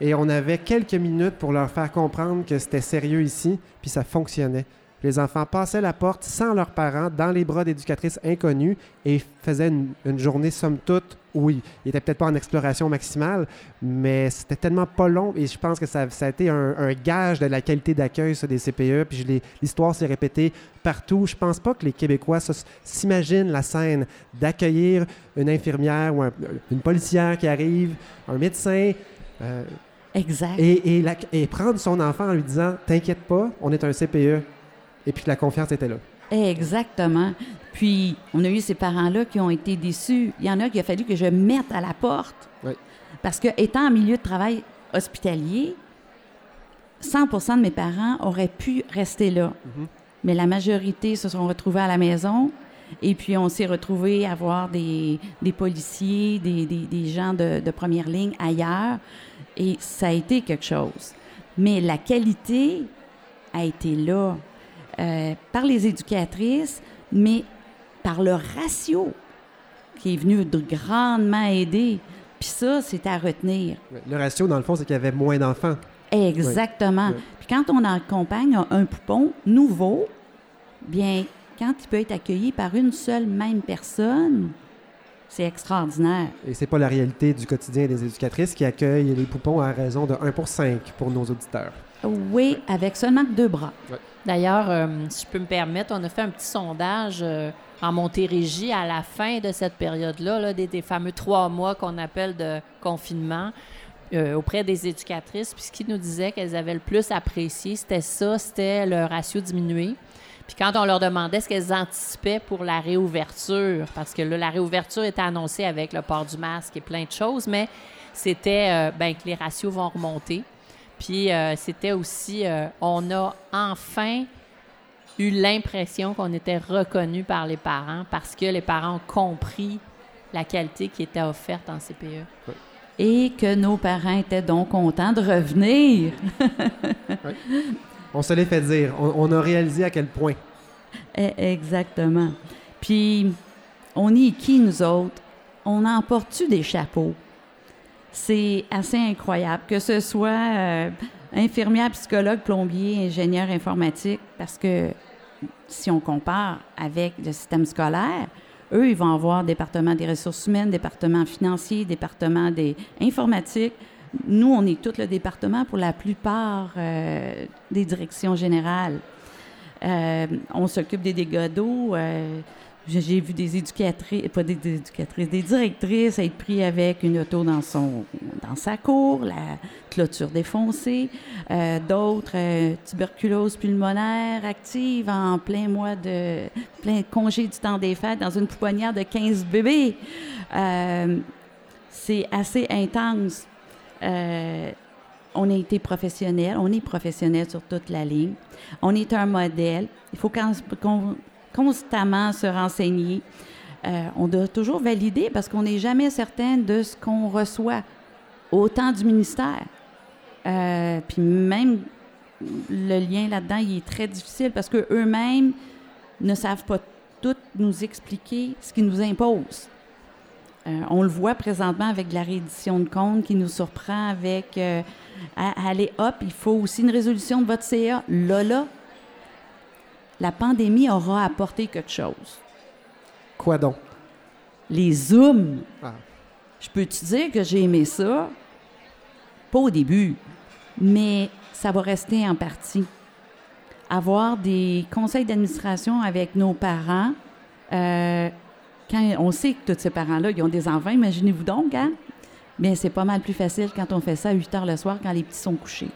Et on avait quelques minutes pour leur faire comprendre que c'était sérieux ici, puis ça fonctionnait. Les enfants passaient la porte sans leurs parents, dans les bras d'éducatrices inconnues, et faisaient une, une journée, somme toute, où ils n'étaient peut-être pas en exploration maximale, mais c'était tellement pas long, et je pense que ça, ça a été un, un gage de la qualité d'accueil, ça, des CPE, puis l'histoire s'est répétée partout. Je pense pas que les Québécois s'imaginent la scène d'accueillir une infirmière ou un- une policière qui arrive, un médecin, euh, Exact. et, et, la- et prendre son enfant en lui disant T'inquiète pas, on est un CPE. Et puis que la confiance était là. Exactement. Puis, on a eu ces parents-là qui ont été déçus. Il y en a qui a fallu que je mette à la porte. Oui. Parce que, étant en milieu de travail hospitalier, 100% de mes parents auraient pu rester là. Mhm. Mais la majorité se sont retrouvés à la maison. Et puis, on s'est retrouvés à voir des, des policiers, des, des- des gens de, de première ligne ailleurs. Et ça a été quelque chose. Mais la qualité a été là euh, par les éducatrices, mais par le ratio qui est venu de grandement aider. Puis ça, c'est à retenir. Le ratio, dans le fond, c'est qu'il y avait moins d'enfants. Exactement. Oui. Puis quand on accompagne un- poupon nouveau, bien, quand il peut être accueilli par une seule même personne, c'est extraordinaire. Et c'est pas la réalité du quotidien des éducatrices qui accueillent les poupons à raison de 1 pour 5 pour nos auditeurs. Oui, avec seulement deux bras. D'ailleurs, euh, si je peux me permettre, on a fait un petit sondage euh, en Montérégie à la fin de cette période-là, là, des, fameux trois mois qu'on appelle de confinement, euh, auprès des éducatrices. Puis ce qui nous disait qu'elles avaient le plus apprécié, c'était ça, c'était le ratio diminué. Puis quand on leur demandait ce qu'elles anticipaient pour la réouverture, parce que là, la réouverture était annoncée avec le port du masque et plein de choses, mais c'était ben, que les ratios vont remonter. Puis euh, c'était aussi, euh, on a enfin eu l'impression qu'on était reconnu par les parents parce que les parents ont compris la qualité qui était offerte en E. CPE. Et que nos parents étaient donc contents de revenir. On se l'est fait dire. On, on a réalisé à quel point. Eh, Exactement. Puis, on est qui, nous autres? On emporte-tu des chapeaux? C'est assez incroyable, que ce soit euh, infirmière, psychologue, plombier, ingénieur informatique, parce que si on compare avec le système scolaire, eux, ils vont avoir département des ressources humaines, département financier, département des informatiques. Nous, on est tout le département pour la plupart euh, des directions générales. Euh, on s'occupe des dégâts d'eau. J'ai vu des éducatrices, pas des, éducatrices, des directrices être pris avec une auto dans, son, dans sa cour, la clôture défoncée. Euh, D'autres, euh, tuberculose pulmonaire active en plein mois de plein congé du temps des fêtes dans une pouponnière de 15 bébés. Euh, C'est assez intense. On a été professionnels, on est professionnels sur toute la ligne. On est un modèle. Il faut con- constamment se renseigner. Euh, on doit toujours valider parce qu'on n'est jamais certain de ce qu'on reçoit, autant du ministère. Euh, puis même le lien là-dedans, il est très difficile parce qu'eux-mêmes ne savent pas tout nous expliquer ce qu'ils nous imposent. Euh, on le voit présentement avec la réédition de compte qui nous surprend avec allez hop, il faut aussi une résolution de votre CA. Là, la pandémie aura apporté quelque chose. Quoi donc? Les Zooms. Ah. Je peux te dire que j'ai aimé ça? Pas au début, mais ça va rester en partie. Avoir des conseils d'administration avec nos parents, euh, quand on sait que tous ces parents-là, ils ont des enfants, imaginez-vous donc, hein? Bien, c'est pas mal plus facile quand on fait ça à 8 heures le soir quand les petits sont couchés.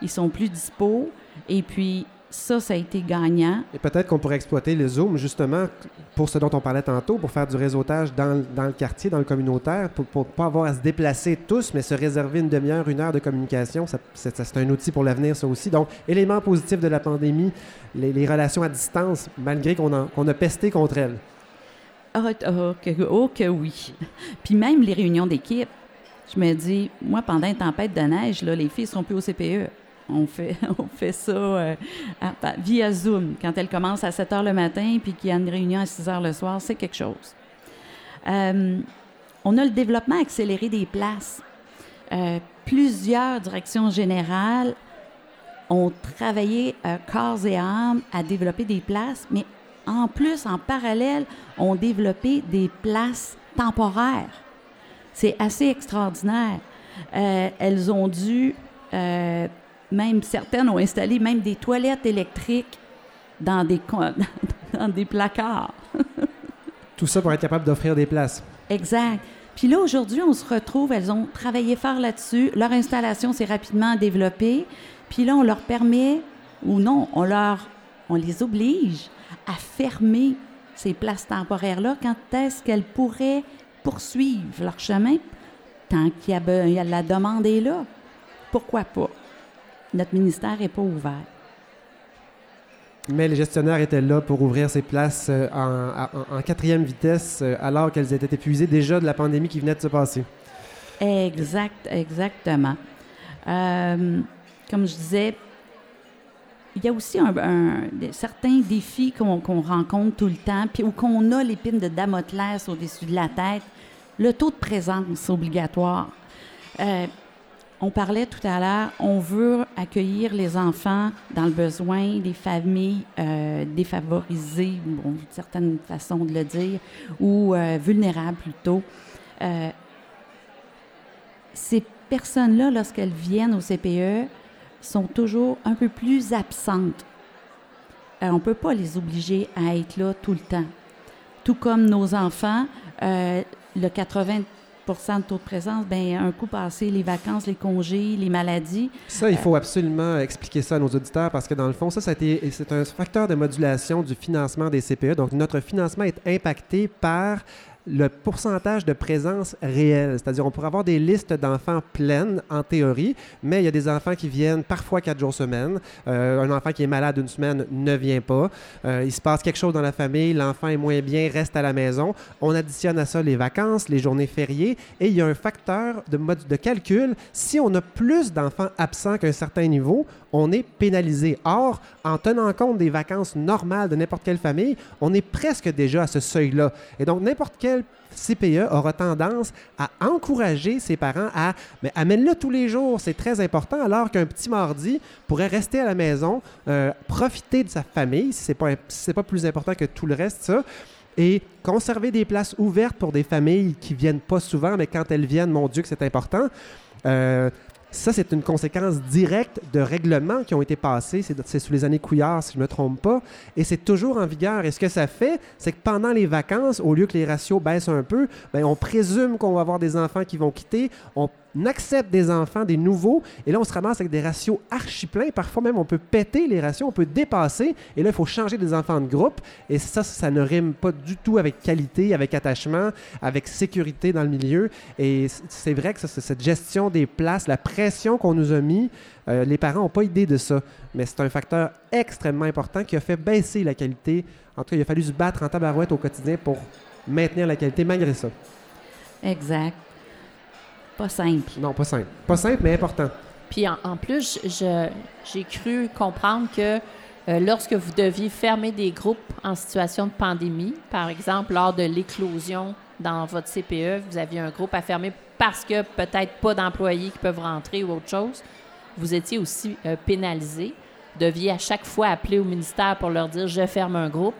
Ils sont plus dispo, et puis ça, ça a été gagnant. Et peut-être qu'on pourrait exploiter le Zoom justement pour ce dont on parlait tantôt, pour faire du réseautage dans, dans le quartier, dans le communautaire, pour ne pas avoir à se déplacer tous, mais se réserver une demi-heure, une heure de communication. Ça- c'est ça, c'est un outil pour l'avenir, ça aussi. Donc, élément positif de la pandémie, les, les relations à distance, malgré qu'on en- qu'on a pesté contre elles. Ah, ah, que, oh que oui. Puis même les réunions d'équipe, je me dis, moi, pendant une tempête de neige, là, les filles sont plus au CPE. On fait, on fait ça euh, via Zoom. Quand elle commence à 7 heures le matin puis qu'il y a une réunion à 6 heures le soir, c'est quelque chose. Euh, on a le développement accéléré des places. Euh, plusieurs directions générales ont travaillé corps et âme à développer des places, mais en plus, en parallèle, ont développé des places temporaires. C'est assez extraordinaire. Elles ont dû, même certaines ont installé même des toilettes électriques dans des, dans des placards. Tout ça pour être capable d'offrir des places. Exact. Puis là, aujourd'hui, on se retrouve, elles ont travaillé fort là-dessus. Leur installation s'est rapidement développée. Puis là, on leur permet, ou non, on leur, on les oblige à fermer ces places temporaires-là quand est-ce qu'elles pourraient poursuivre leur chemin tant qu'il y a- la demande est là. Pourquoi pas? Notre ministère n'est pas ouvert. Mais les gestionnaires étaient là pour ouvrir ces places euh, en, en- en quatrième vitesse euh, alors qu'elles étaient épuisées déjà de la pandémie qui venait de se passer. Exact, exactement. Euh, comme je disais, il y a aussi un, certains défis qu'on rencontre tout le temps, puis où qu'on a l'épine de Damoclès au-dessus de la tête. Le taux de présence obligatoire. Euh, on parlait tout à l'heure, on veut accueillir les enfants dans le besoin, les familles euh, défavorisées, bon, une certaine façon de le dire, ou euh, vulnérables plutôt. Euh, ces personnes-là, lorsqu'elles viennent au CPE, sont toujours un peu plus absentes. On ne peut pas les obliger à être là tout le temps. Tout comme nos enfants, le 80 de taux de présence, ben un coup passé, les vacances, les congés, les maladies, Ça, il faut absolument expliquer ça à nos auditeurs parce que dans le fond, ça, ça c'est un facteur de modulation du financement des CPE. Donc, notre financement est impacté par le pourcentage de présence réelle. C'est-à-dire, on pourrait avoir des listes d'enfants pleines en théorie, mais il y a des enfants qui viennent parfois quatre jours semaine. Euh, un enfant qui est malade une semaine ne vient pas. Euh, il se passe quelque chose dans la famille, l'enfant est moins bien, reste à la maison. On additionne à ça les vacances, les journées fériées, et il y a un facteur de, mode de calcul. Si on a plus d'enfants absents qu'un certain niveau, on est pénalisé. Or, en tenant compte des vacances normales de n'importe quelle famille, on est presque déjà à ce seuil-là. Et donc, n'importe quel CPE aura tendance à encourager ses parents à mais amène-le tous les jours, c'est très important, alors qu'un petit mardi pourrait rester à la maison, euh, profiter de sa famille, si ce n'est pas, c'est pas plus important que tout le reste, ça et conserver des places ouvertes pour des familles qui viennent pas souvent, mais quand elles viennent, mon Dieu, que c'est important. Euh, ça, c'est une conséquence directe de règlements qui ont été passés. C'est, sous les années Couillard, si je ne me trompe pas. Et c'est toujours en vigueur. Et ce que ça fait, c'est que pendant les vacances, au lieu que les ratios baissent un peu, ben, on présume qu'on va avoir des enfants qui vont quitter. On accepte des enfants, des nouveaux. Et là, on se ramasse avec des ratios archi pleins. Parfois même, on peut péter les ratios, on peut dépasser. Et là, il faut changer des enfants de groupe. Et ça, ça ne rime pas du tout avec qualité, avec attachement, avec sécurité dans le milieu. Et c'est vrai que ça, cette gestion des places, la pression qu'on nous a mis, euh, les parents n'ont pas idée de ça. Mais c'est un facteur extrêmement important qui a fait baisser la qualité. En tout cas, il a fallu se battre en tabarouette au quotidien pour maintenir la qualité malgré ça. exact. Pas simple. Non, pas simple. Pas simple, mais important. Puis en, en plus, je- j'ai cru comprendre que euh, lorsque vous deviez fermer des groupes en situation de pandémie, par exemple lors de l'éclosion dans votre CPE, vous aviez un groupe à fermer parce que peut-être pas d'employés qui peuvent rentrer ou autre chose, vous étiez aussi euh, pénalisé. Vous deviez à chaque fois appeler au ministère pour leur dire je ferme un groupe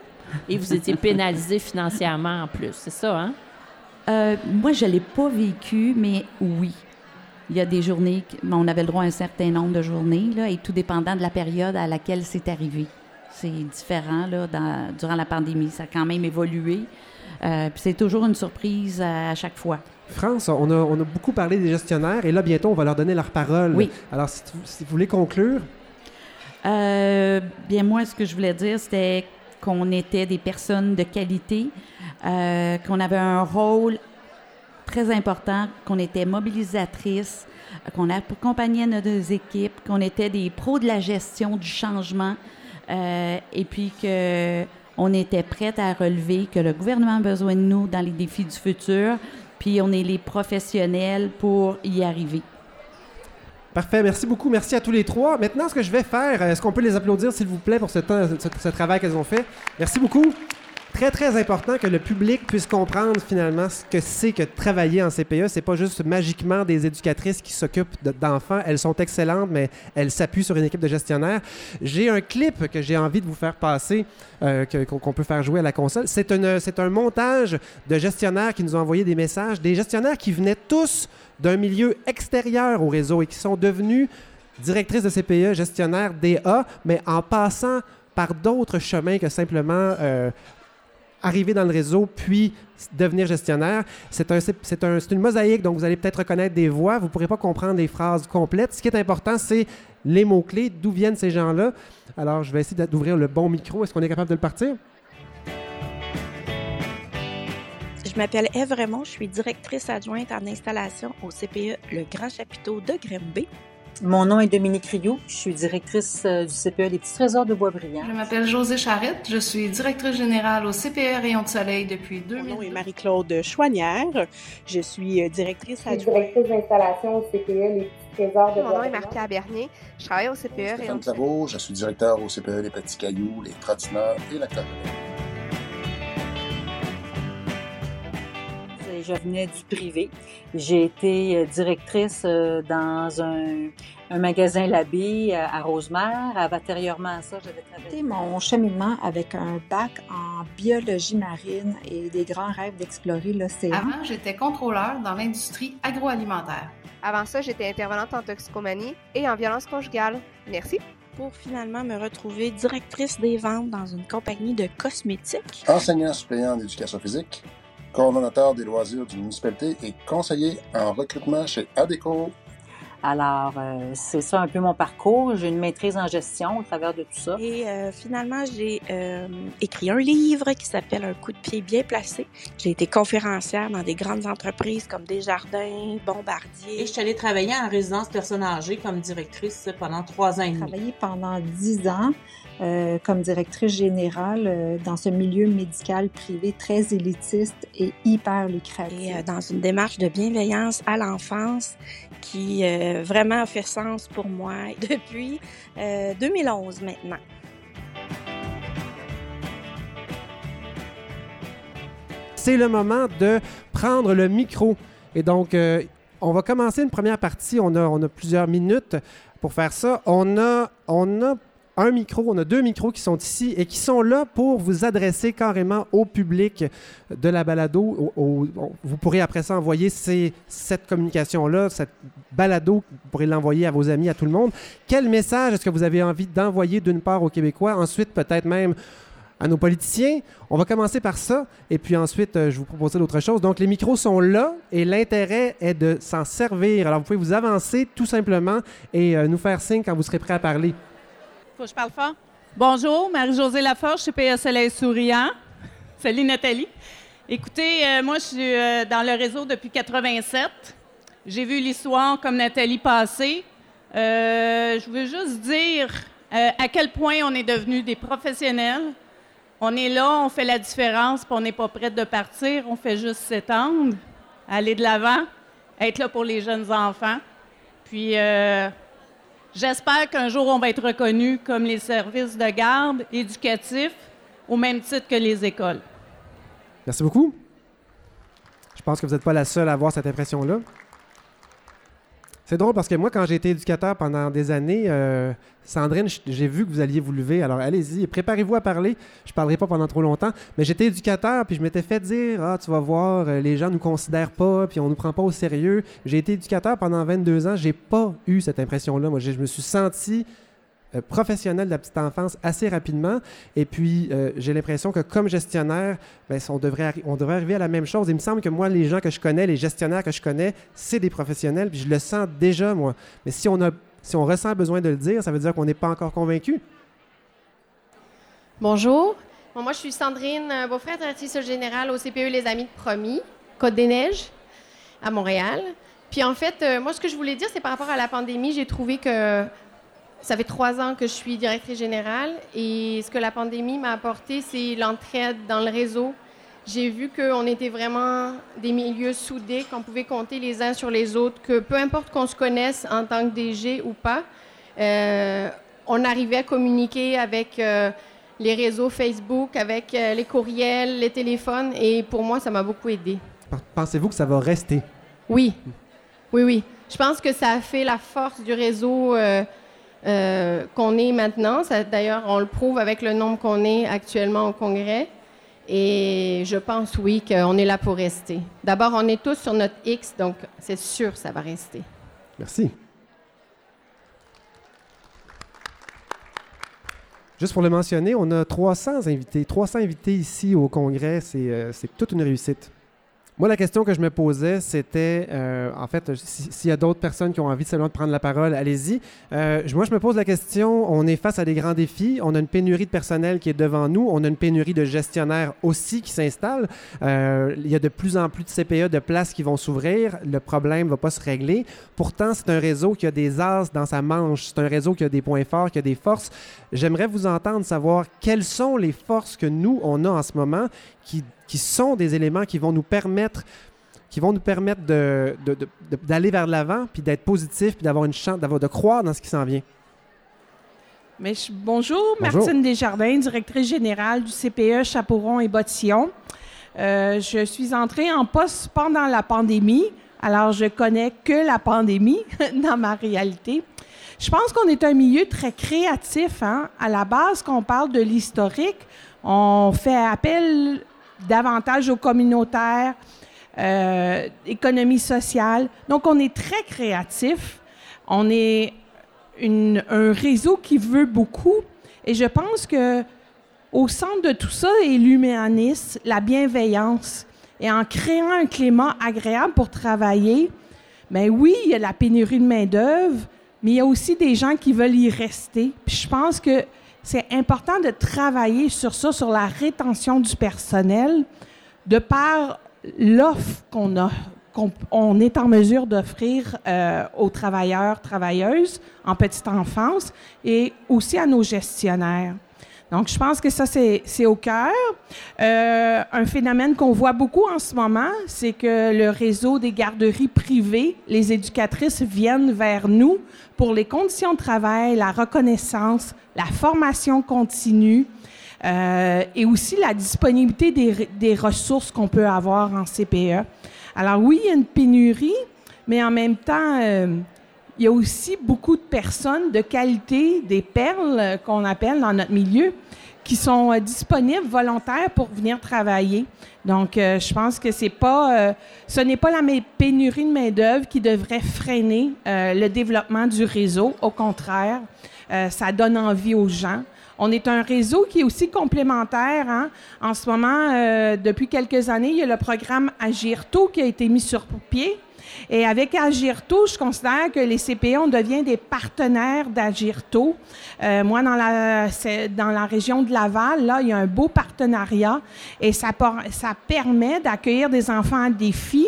et vous étiez pénalisé financièrement en plus. C'est ça, hein? Euh, moi, je ne l'ai pas vécu, mais oui. Il y a des journées, on avait le droit à un certain nombre de journées, là, et tout dépendant de la période à laquelle c'est arrivé. C'est différent là, dans- durant la pandémie. Ça a quand même évolué. Euh, puis c'est toujours une surprise à, à chaque fois. France, on a, on a beaucoup parlé des gestionnaires et là, bientôt, on va leur donner leur parole. Oui. Alors, si, tu- si vous voulez conclure, Euh, bien, moi, ce que je voulais dire, c'était qu'on était des personnes de qualité, euh, qu'on avait un rôle très important, qu'on était mobilisatrices, euh, qu'on accompagnait nos équipes, qu'on était des pros de la gestion du changement, euh, et puis que on était prêts à relever, que le gouvernement a besoin de nous dans les défis du futur, puis on est les professionnels pour y arriver. Parfait, merci beaucoup. Merci à tous les trois. Maintenant, ce que je vais faire, est-ce qu'on peut les applaudir, s'il vous plaît, pour ce, ce travail qu'elles ont fait? Merci beaucoup. Très, très important que le public puisse comprendre finalement ce que c'est que travailler en CPE. C'est pas juste magiquement des éducatrices qui s'occupent d'enfants. Elles sont excellentes, mais elles s'appuient sur une équipe de gestionnaires. J'ai un clip que j'ai envie de vous faire passer, euh, qu'on peut faire jouer à la console. C'est un montage de gestionnaires qui nous ont envoyé des messages, des gestionnaires qui venaient tous d'un milieu extérieur au réseau et qui sont devenus directrices de CPE, gestionnaires DA, mais en passant par d'autres chemins que simplement euh, arriver dans le réseau puis devenir gestionnaire. C'est un, un, une mosaïque, donc vous allez peut-être reconnaître des voix, vous ne pourrez pas comprendre des phrases complètes. Ce qui est important, c'est les mots-clés, d'où viennent ces gens-là. Alors, je vais essayer d'ouvrir le bon micro. Est-ce qu'on est capable de le partir? Je m'appelle Eve Raymond, je suis directrice adjointe en installation au CPE Le Grand Chapiteau de Grimby. Mon nom est Dominique Rioux, je suis directrice euh, du CPE des Petits Trésors de Boisbriand. Je m'appelle Josée Charrette, je suis directrice générale au CPE Rayon de Soleil depuis 2000. Mon nom est Marie-Claude Chouanière, je suis euh, directrice adjointe. directrice d'installation au CPE Les Petits Trésors de Mon nom est Marc-Pierre Bernier, je travaille au CPE Rayon de Soleil. je suis directeur au CPE Les Petits Cailloux, Les Trottineurs et la Colonne. Je venais du privé. J'ai été euh, directrice euh, dans un, magasin Labé euh, à Rosemère. Antérieurement à ça, j'avais travaillé. Mon cheminement avec un bac en biologie marine et des grands rêves d'explorer l'océan. Avant, j'étais contrôleur dans l'industrie agroalimentaire. Avant ça, j'étais intervenante en toxicomanie et en violence conjugale. Merci pour finalement me retrouver directrice des ventes dans une compagnie de cosmétiques. Enseignant suppléant d'éducation physique, coordonnateur des loisirs d'une municipalité et conseiller en recrutement chez ADECO. Alors, euh, c'est ça un peu mon parcours. J'ai une maîtrise en gestion au travers de tout ça. Et euh, finalement, j'ai euh, écrit un livre qui s'appelle Un coup de pied bien placé. J'ai été conférencière dans des grandes entreprises comme Desjardins, Bombardier. Et je suis allée travailler en résidence personnes âgées comme directrice pendant trois ans et demi. J'ai travaillé pendant dix ans euh, comme directrice générale euh, dans ce milieu médical privé très élitiste et hyper lucratif. Et euh, dans une démarche de bienveillance à l'enfance qui vraiment a fait sens pour moi depuis 2011 maintenant. C'est le moment de prendre le micro. Et donc, on va commencer une première partie. On a, on a plusieurs minutes pour faire ça. On a, on a un micro, on a deux micros qui sont ici et qui sont là pour vous adresser carrément au public de la balado. vous pourrez après ça envoyer cette communication-là, cette balado, vous pourrez l'envoyer à vos amis, à tout le monde. Quel message est-ce que vous avez envie d'envoyer d'une part aux Québécois, ensuite peut-être même à nos politiciens. On va commencer par ça, et puis ensuite, euh, je vous proposerai d'autres choses. Donc, les micros sont là, et l'intérêt est de s'en servir. Alors, vous pouvez vous avancer tout simplement et euh, nous faire signe quand vous serez prêt à parler. Faut que je parle fort? Bonjour, Marie-Josée Laforge, chez PSLS Souriant. Salut Nathalie. Écoutez, euh, moi, je suis euh, dans le réseau depuis 87. J'ai vu l'histoire comme Nathalie passer. Euh, je veux juste dire à quel point on est devenus des professionnels. On est là, on fait la différence, puis on n'est pas prêt de partir. On fait juste s'étendre, aller de l'avant, être là pour les jeunes enfants. Puis J'espère qu'un jour, on va être reconnu comme les services de garde éducatifs au même titre que les écoles. Merci beaucoup. Je pense que vous n'êtes pas la seule à avoir cette impression-là. C'est drôle parce que moi, quand j'ai été éducateur pendant des années, euh, Sandrine, j'ai vu que vous alliez vous lever. Alors allez-y, préparez-vous à parler. Je ne parlerai pas pendant trop longtemps. Mais j'étais éducateur, puis je m'étais fait dire Ah, tu vas voir, euh, les gens ne nous considèrent pas, puis on ne nous prend pas au sérieux. J'ai été éducateur pendant 22 ans. J'ai pas eu cette impression-là. Moi, je me suis senti professionnel de la petite enfance assez rapidement. Et puis, euh, j'ai l'impression que comme gestionnaire, ben, on, devrait on devrait arriver à la même chose. Il me semble que moi, les gens que je connais, les gestionnaires que je connais, c'est des professionnels, puis je le sens déjà, moi. Mais si on, a, si on ressent besoin de le dire, ça veut dire qu'on n'est pas encore convaincu. Bonjour. moi, je suis Sandrine euh, Beaufrère, directrice générale au CPE Les Amis de Promis, Côte-des-Neiges, à Montréal. Puis en fait, moi, ce que je voulais dire, c'est par rapport à la pandémie, j'ai trouvé que ça fait trois ans que je suis directrice générale et ce que la pandémie m'a apporté, c'est l'entraide dans le réseau. J'ai vu qu'on était vraiment des milieux soudés, qu'on pouvait compter les uns sur les autres, que peu importe qu'on se connaisse en tant que DG ou pas, euh, on arrivait à communiquer avec euh, les réseaux Facebook, avec euh, les courriels, les téléphones. Et pour moi, ça m'a beaucoup aidé. Pensez-vous que ça va rester? Oui. Oui, oui. Je pense que ça a fait la force du réseau euh, qu'on est maintenant. D'ailleurs, on le prouve avec le nombre qu'on est actuellement au Congrès. Et je pense, oui, qu'on est là pour rester. D'abord, on est tous sur notre X, donc c'est sûr ça va rester. Merci. Juste pour le mentionner, on a 300 invités. 300 invités ici au Congrès, c'est euh, c'est toute une réussite. Moi, la question que je me posais, c'était, euh, en fait, si- s'il y a d'autres personnes qui ont envie seulement de prendre la parole, allez-y. Euh, moi, je me pose la question, on est face à des grands défis, on a une pénurie de personnel qui est devant nous, on a une pénurie de gestionnaires aussi qui s'installe. Euh, il y a de plus en plus de CPE de places qui vont s'ouvrir, le problème ne va pas se régler. Pourtant, c'est un réseau qui a des as dans sa manche, c'est un réseau qui a des points forts, qui a des forces. J'aimerais vous entendre savoir quelles sont les forces que nous, on a en ce moment qui, qui sont des éléments qui vont nous permettre qui vont nous permettre de- de- de- de- d'aller vers l'avant, puis d'être positif, puis d'avoir une chance, d'avoir de croire dans ce qui s'en vient. Mais je- bonjour, Bonjour. Martine Desjardins, directrice générale du CPE Chaperon et Bottillon. Euh, je suis entrée en poste pendant la pandémie, alors je connais que la pandémie dans ma réalité. Je pense qu'on est un milieu très créatif. hein. À la base, quand on parle de l'historique, on fait appel davantage aux communautaires, euh, économie sociale. Donc, on est très créatif. On est un réseau qui veut beaucoup. Et je pense que au centre de tout ça est l'humanisme, la bienveillance. Et en créant un climat agréable pour travailler, ben oui, il y a la pénurie de main-d'œuvre, mais il y a aussi des gens qui veulent y rester. Puis je pense que c'est important de travailler sur ça, sur la rétention du personnel, de par l'offre qu'on a, qu'on on est en mesure d'offrir euh, aux travailleurs, travailleuses en petite enfance et aussi à nos gestionnaires. Donc, je pense que ça, c'est au cœur. Euh, un phénomène qu'on voit beaucoup en ce moment, c'est que le réseau des garderies privées, les éducatrices viennent vers nous pour les conditions de travail, la reconnaissance, la formation continue euh, et aussi la disponibilité des, des ressources qu'on peut avoir en CPE. Alors oui, il y a une pénurie, mais en même temps, euh, il y a aussi beaucoup de personnes de qualité, des perles qu'on appelle dans notre milieu, qui sont euh, disponibles, volontaires pour venir travailler. Donc, euh, je pense que c'est pas, euh, ce n'est pas la pénurie de main-d'œuvre qui devrait freiner le développement du réseau. Au contraire, ça donne envie aux gens. On est un réseau qui est aussi complémentaire. hein. En ce moment, depuis quelques années, il y a le programme Agirto qui a été mis sur pied. Et avec Agirto, je considère que les CPE, on devient des partenaires d'Agirto. Euh, moi, dans la, dans la région de Laval, là, il y a un beau partenariat et ça permet d'accueillir des enfants à défi.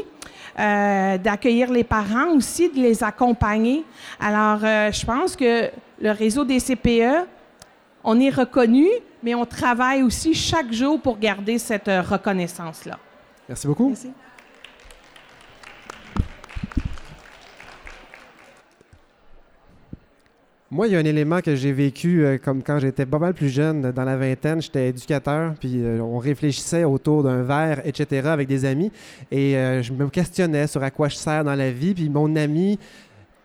euh, d'accueillir les parents aussi, de les accompagner. Alors, euh, je pense que le réseau des CPE, on est reconnu, mais on travaille aussi chaque jour pour garder cette euh, reconnaissance-là. Merci beaucoup. Merci. Moi, il y a un élément que j'ai vécu euh, comme quand j'étais pas mal plus jeune, dans la vingtaine, j'étais éducateur, puis euh, on réfléchissait autour d'un verre, etc., avec des amis, et euh, je me questionnais sur à quoi je sers dans la vie, puis mon ami,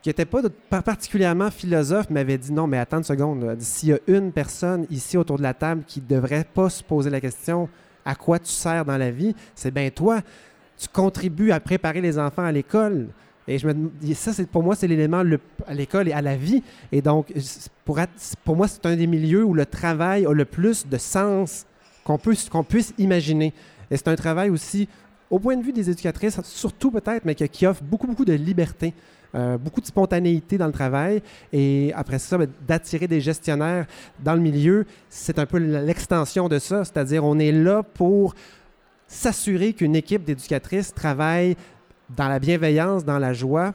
qui n'était pas pas particulièrement philosophe, m'avait dit non, mais attends une seconde, s'il y a une personne ici autour de la table qui ne devrait pas se poser la question à quoi tu sers dans la vie, c'est bien toi. Tu contribues à préparer les enfants à l'école. Et ça, c'est, pour moi, c'est l'élément à l'école et à la vie. Et donc, pour, moi, c'est un des milieux où le travail a le plus de sens qu'on, puisse imaginer. Et c'est un travail aussi, au point de vue des éducatrices, surtout peut-être, mais qui offre beaucoup, beaucoup de liberté. euh, beaucoup de spontanéité dans le travail et après ça, ben, d'attirer des gestionnaires dans le milieu, c'est un peu l'extension de ça, c'est-à-dire on est là pour s'assurer qu'une équipe d'éducatrices travaille dans la bienveillance, dans la joie,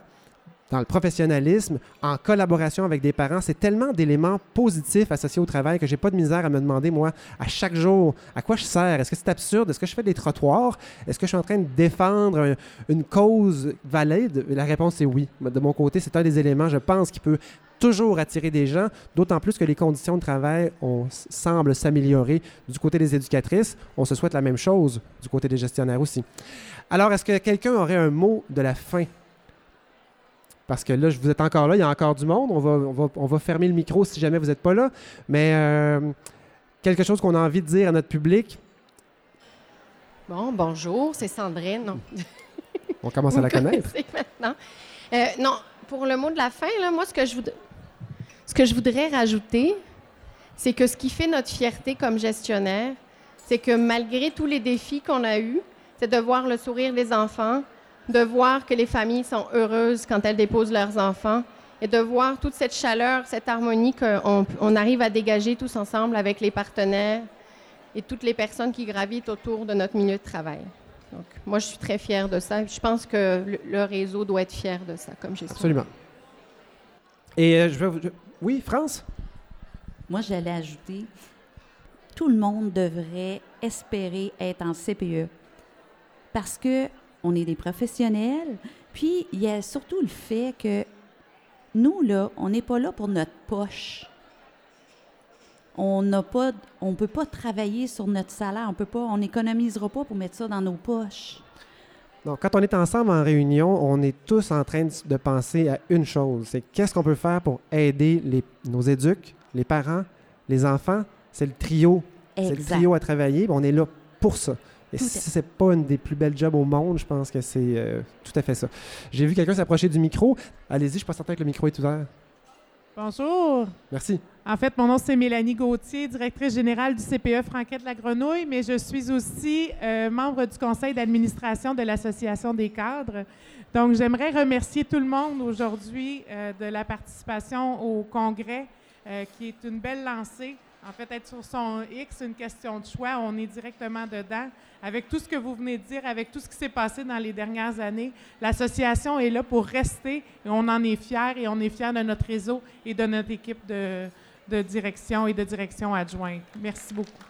dans le professionnalisme, en collaboration avec des parents. C'est tellement d'éléments positifs associés au travail que j'ai pas de misère à me demander, moi, à chaque jour, à quoi je sers? Est-ce que c'est absurde? Est-ce que je fais des trottoirs? Est-ce que je suis en train de défendre un- une cause valide? La réponse est oui. De mon côté, c'est un des éléments, je pense, qui peut toujours attirer des gens, d'autant plus que les conditions de travail on, semblent s'améliorer du côté des éducatrices. On se souhaite la même chose du côté des gestionnaires aussi. Alors, est-ce que quelqu'un aurait un mot de la fin? Parce que là, vous êtes encore là, il y a encore du monde. On va, on va, on va fermer le micro si jamais vous n'êtes pas là. Mais euh, quelque chose qu'on a envie de dire à notre public? Bon, bonjour, c'est Sandrine. On commence à la connaître. maintenant. Euh, non, pour le mot de la fin, là, moi, ce que je, voud- ce que je voudrais rajouter, c'est que ce qui fait notre fierté comme gestionnaire, c'est que malgré tous les défis qu'on a eus, c'est de voir le sourire des enfants, de voir que les familles sont heureuses quand elles déposent leurs enfants et de voir toute cette chaleur, cette harmonie qu'on on arrive à dégager tous ensemble avec les partenaires et toutes les personnes qui gravitent autour de notre milieu de travail. Donc, moi, je suis très fière de ça. Je pense que le, réseau doit être fier de ça, comme gestion. Absolument. Et euh, je vais vous- Oui, France? Moi, j'allais ajouter, tout le monde devrait espérer être en CPE parce que on est des professionnels. Puis, il y a surtout le fait que nous, là, on n'est pas là pour notre poche. On n'a pas, on peut pas travailler sur notre salaire. On peut pas, on n'économisera pas pour mettre ça dans nos poches. Donc, quand on est ensemble en réunion, on est tous en train de, penser à une chose. C'est qu'est-ce qu'on peut faire pour aider les- nos éducs, les parents, les enfants? C'est le trio. C'est le trio à travailler. On est là pour ça. Et à si c'est pas une des plus belles jobs au monde, je pense que c'est euh, tout à fait ça. J'ai vu quelqu'un s'approcher du micro. Allez-y, je suis pas certain que le micro est ouvert. Bonjour. Merci. En fait, mon nom, c'est Mélanie Gauthier, directrice générale du CPE Franquette la Grenouille, mais je suis aussi euh, membre du conseil d'administration de l'Association des cadres. Donc, j'aimerais remercier tout le monde aujourd'hui euh, de la participation au congrès, euh, qui est une belle lancée. En fait, être sur son X, une question de choix, on est directement dedans. Avec tout ce que vous venez de dire, avec tout ce qui s'est passé dans les dernières années, l'association est là pour rester et on en est fiers et on est fiers de notre réseau et de notre équipe de, de direction et de direction adjointe. Merci beaucoup.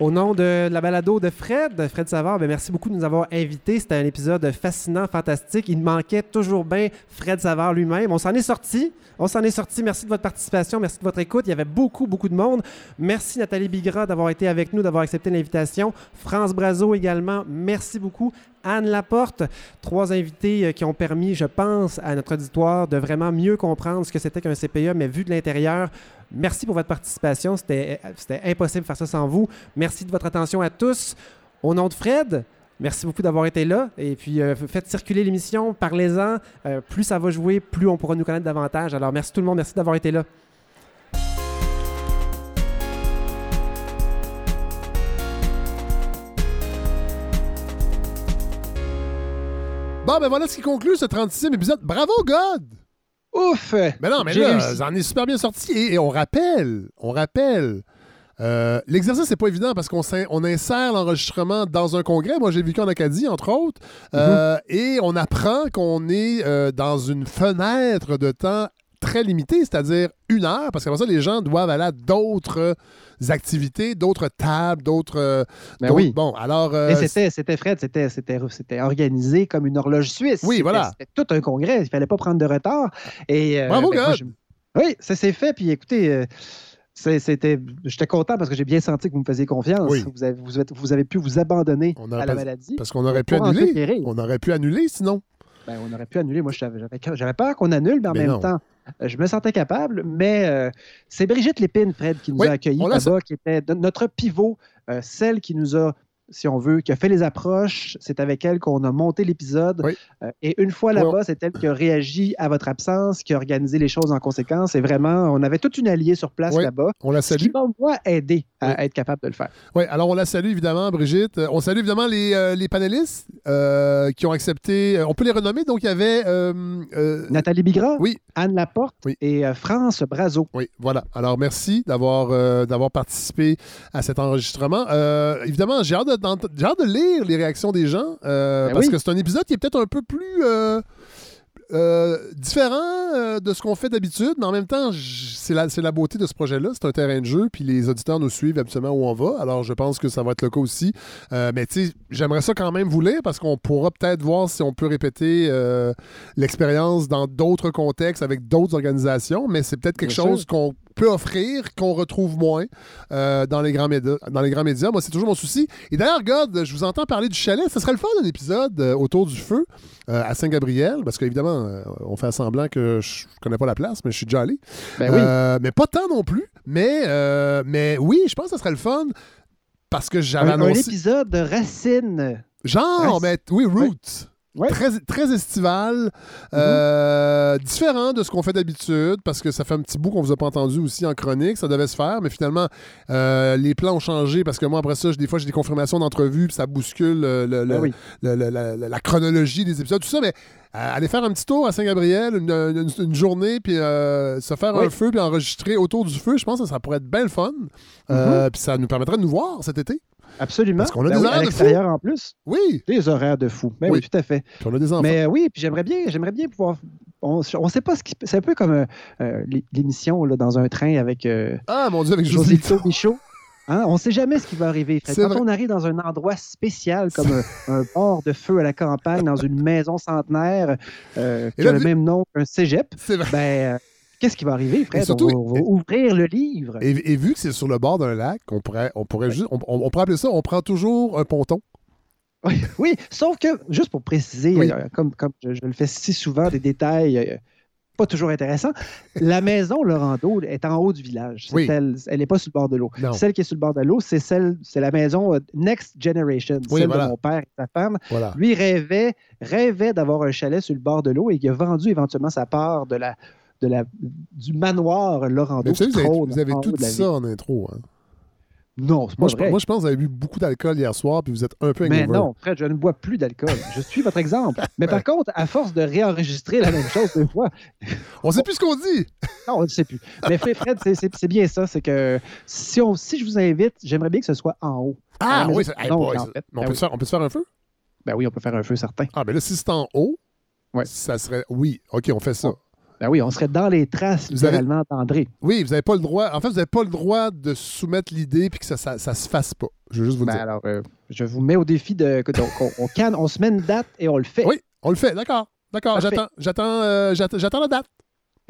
Au nom de la balado de Fred, Fred Savard, ben merci beaucoup de nous avoir invités. C'était un épisode fascinant, fantastique. Il manquait toujours bien Fred Savard lui-même. On s'en est sorti. On s'en est sorti. Merci de votre participation. Merci de votre écoute. Il y avait beaucoup, beaucoup de monde. Merci Nathalie Bigra d'avoir été avec nous, d'avoir accepté l'invitation. France Brazo également. Merci beaucoup. Anne Laporte, trois invités euh, qui ont permis, je pense, à notre auditoire de vraiment mieux comprendre ce que c'était qu'un CPE, mais vu de l'intérieur. Merci pour votre participation. C'était impossible de faire ça sans vous. Merci de votre attention à tous. Au nom de Fred, merci beaucoup d'avoir été là. Et puis, euh, faites circuler l'émission, parlez-en. Euh, plus ça va jouer, plus on pourra nous connaître davantage. Alors, merci tout le monde. Merci d'avoir été là. Bon, ben voilà ce qui conclut ce 36e épisode. Bravo, God! Ouf! Mais non, mais là, j'en ai super bien sorti. Et, et on rappelle, on rappelle, euh, l'exercice n'est pas évident parce qu'on on insère l'enregistrement dans un congrès. Moi, j'ai vécu en Acadie, entre autres. Euh, Et on apprend qu'on est euh, dans une fenêtre de temps très limitée, c'est-à-dire une heure, parce qu'après ça, les gens doivent aller à d'autres activités, d'autres tables, d'autres... euh, Ben oui. Bon, alors... euh, Mais c'était, c'était Fred, c'était, c'était, c'était organisé comme une horloge suisse. Oui, voilà. C'était tout un congrès. Il fallait pas prendre de retard. Et, euh, Bravo, ben, moi, God! je- Oui, ça s'est fait. Puis écoutez, euh, c'était, j'étais content parce que j'ai bien senti que vous me faisiez confiance. Oui. Vous, avez, vous, êtes- vous avez pu vous abandonner on à la maladie. Parce qu'on aurait pu annuler. On aurait pu annuler, sinon. Ben, on aurait pu annuler. Moi, j'avais, j'avais, peur qu'on annule, mais en Mais même non. temps, euh, je me sentais capable. Mais euh, c'est Brigitte Lépine, Fred, qui nous Oui, a accueillis là-bas, qui était notre pivot, euh, celle qui nous a, si on veut, qui a fait les approches. C'est avec elle qu'on a monté l'épisode. Euh, et une fois là-bas, c'est elle qui a réagi à votre absence, qui a organisé les choses en conséquence. Et vraiment, on avait toute une alliée sur place Oui, là-bas. on la Ce salue. qui m'a, aidé à être capable de le faire. Oui, alors on la salue évidemment, Brigitte. Euh, On salue évidemment les, euh, les panélistes euh, qui ont accepté. on peut les renommer. Donc, il y avait. Nathalie Bigra, oui. Anne Laporte et France Brazo. Oui, voilà. Alors, merci d'avoir d'avoir participé à cet enregistrement. Évidemment, j'ai hâte, de- d'ent- j'ai hâte de lire les réactions des gens euh, Ben parce oui. que c'est un épisode qui est peut-être un peu plus euh, euh, différent de ce qu'on fait d'habitude, mais en même temps, c'est la, la beauté de ce projet-là. C'est un terrain de jeu, puis les auditeurs nous suivent absolument où on va. Alors, je pense que ça va être le cas aussi. Mais tu sais, j'aimerais ça quand même vous lire parce qu'on pourra peut-être voir si on peut répéter l'expérience dans d'autres contextes avec d'autres organisations, mais c'est peut-être quelque Bien chose qu'on peut offrir, qu'on retrouve moins euh, dans, les grands médias, dans les grands médias. Moi, c'est toujours mon souci. Et d'ailleurs, God, je vous entends parler du chalet. Ce serait le fun d'un épisode euh, autour du feu euh, à Saint-Gabriel, parce qu'évidemment, on fait semblant que je connais pas la place, mais je suis déjà allé. Ben oui. Mais pas tant non plus. Mais, mais oui, je pense que ce serait le fun parce que j'avais Un, un annoncé. épisode de Racine. Genre, mais oui, Roots. Très, très estival, euh, différent de ce qu'on fait d'habitude, parce que ça fait un petit bout qu'on vous a pas entendu aussi en chronique, ça devait se faire, mais finalement, euh, les plans ont changé, parce que moi, après ça, des fois, j'ai des confirmations d'entrevues, puis ça bouscule euh, le- le- Ben oui. le- le- la, chronologie des épisodes, tout ça, mais euh, aller faire un petit tour à Saint-Gabriel, une, une- une journée, puis euh, se faire Oui. un feu, puis enregistrer autour du feu, je pense que ça pourrait être bien le fun, Euh, puis ça nous permettrait de nous voir cet été. Absolument. Parce qu'on a Ben des oui, horaires à de fou. en plus. Oui. Des horaires de fou. Ben oui, Oui. tout à fait. Puis on a des enfants. Mais euh, oui, puis j'aimerais bien, j'aimerais bien pouvoir. On ne sait pas ce qui. C'est un peu comme euh, euh, l'é- l'émission dans un train avec. euh, Ah, mon Dieu, avec Lito Michaud. Hein, on ne sait jamais ce qui va arriver. C'est Quand vrai. on arrive dans un endroit spécial comme un, un bord de feu à la campagne, dans une maison centenaire euh, qui a le même nom qu'un cégep, C'est vrai. ben, qu'est-ce qui va arriver, Fred? Surtout- on, va, on va ouvrir le livre. Et, et vu que c'est sur le bord d'un lac, on pourrait, on pourrait juste, on, on- pourrait appeler ça, on prend toujours un ponton. Oui, oui, sauf que, juste pour préciser, Oui. euh, comme, comme je, je le fais si souvent, des détails euh, pas toujours intéressants, la maison Laurando est en haut du village. Oui. Elle n'est pas sur le bord de l'eau. Celle qui est sur le bord de l'eau, c'est celle, c'est la maison euh, Next Generation, celle voilà. de mon père et sa femme. Voilà. Lui rêvait, rêvait d'avoir un chalet sur le bord de l'eau et il a vendu éventuellement sa part de la, de la, du manoir Laurando. Mais vous savez, vous avez, vous tout dit ça en intro. hein. Non, c'est pas Moi je, vrai. moi, je pense que vous avez bu beaucoup d'alcool hier soir, puis vous êtes un peu Mais hangover. non, Fred, je ne bois plus d'alcool. Je suis votre exemple. Mais par contre, à force de réenregistrer la même chose deux fois, On sait plus ce qu'on dit. non, on ne sait plus. Mais Fred, Fred, c'est- c'est c'est bien ça. C'est que si, on, si je vous invite, j'aimerais bien que ce soit en haut. Ah oui, ça- hey, Donc, boy, en fait, mais on, ben peut oui. faire, on peut se faire un feu? Ben oui, on peut faire un feu certain. Ah, mais là, si c'est en haut, ça serait. Oui, OK, on fait ça. Ben oui, on serait dans les traces, Vous avez- littéralement, d'André. Oui, vous n'avez pas le droit. En fait, vous n'avez pas le droit de soumettre l'idée puis que ça, ça, ça se fasse pas. Je veux juste vous Ben dire. alors, euh, je vous mets au défi de. donc, on, on canne, on se met une date et on le fait. Oui, on le fait, d'accord. D'accord, j'attends, euh, j'attends, j'attends la date.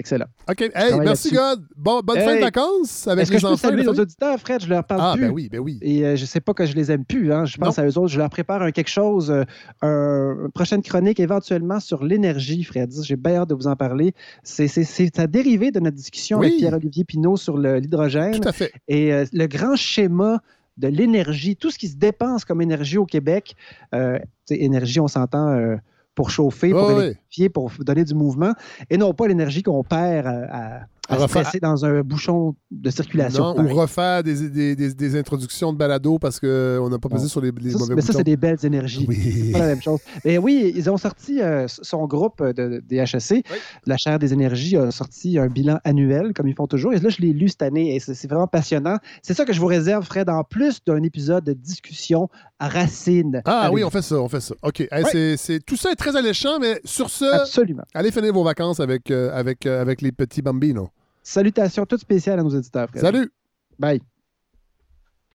Excellent. OK. Hey, merci. God. Bon, bonne fin de vacances avec que les je peux enfants. saluer nos famille. auditeurs, Fred? Je leur parle Ah, plus. ben oui, ben oui. Et euh, je sais pas que je les aime plus. Hein. Je pense à eux autres. Je leur prépare un quelque chose, euh, un- une prochaine chronique éventuellement sur l'énergie, Fred. J'ai bien hâte de vous en parler. C'est c'est- c'est à dérivé de notre discussion Oui. avec Pierre-Olivier Pinault sur l'hydrogène. Tout à fait. Et euh, le grand schéma de l'énergie, tout ce qui se dépense comme énergie au Québec, euh, énergie, on s'entend euh, pour chauffer, pour électrifier, pour donner du mouvement, et non pas l'énergie qu'on perd à, à- à À se refaire- dans un bouchon de circulation. Non, ou refaire des, des, des, des introductions de balado parce qu'on n'a pas pesé sur les, les Ça, mauvais mais ça, c'est des belles énergies. Oui. C'est pas la même chose. Mais oui, ils ont sorti euh, son groupe de, des HEC, la chaire des énergies, a sorti un bilan annuel, comme ils font toujours. Et là, je l'ai lu cette année et c'est vraiment passionnant. C'est ça que je vous réserve, Fred, en plus d'un épisode de discussion à racine. Ah avec oui, on fait ça, on fait ça. OK. Hey, c'est- c'est- tout ça est très alléchant, mais sur ce, Absolument. allez finir vos vacances avec, euh, avec, euh, avec les petits bambinos. Salutations toutes spéciales à nos éditeurs, Fred. Salut! Bye.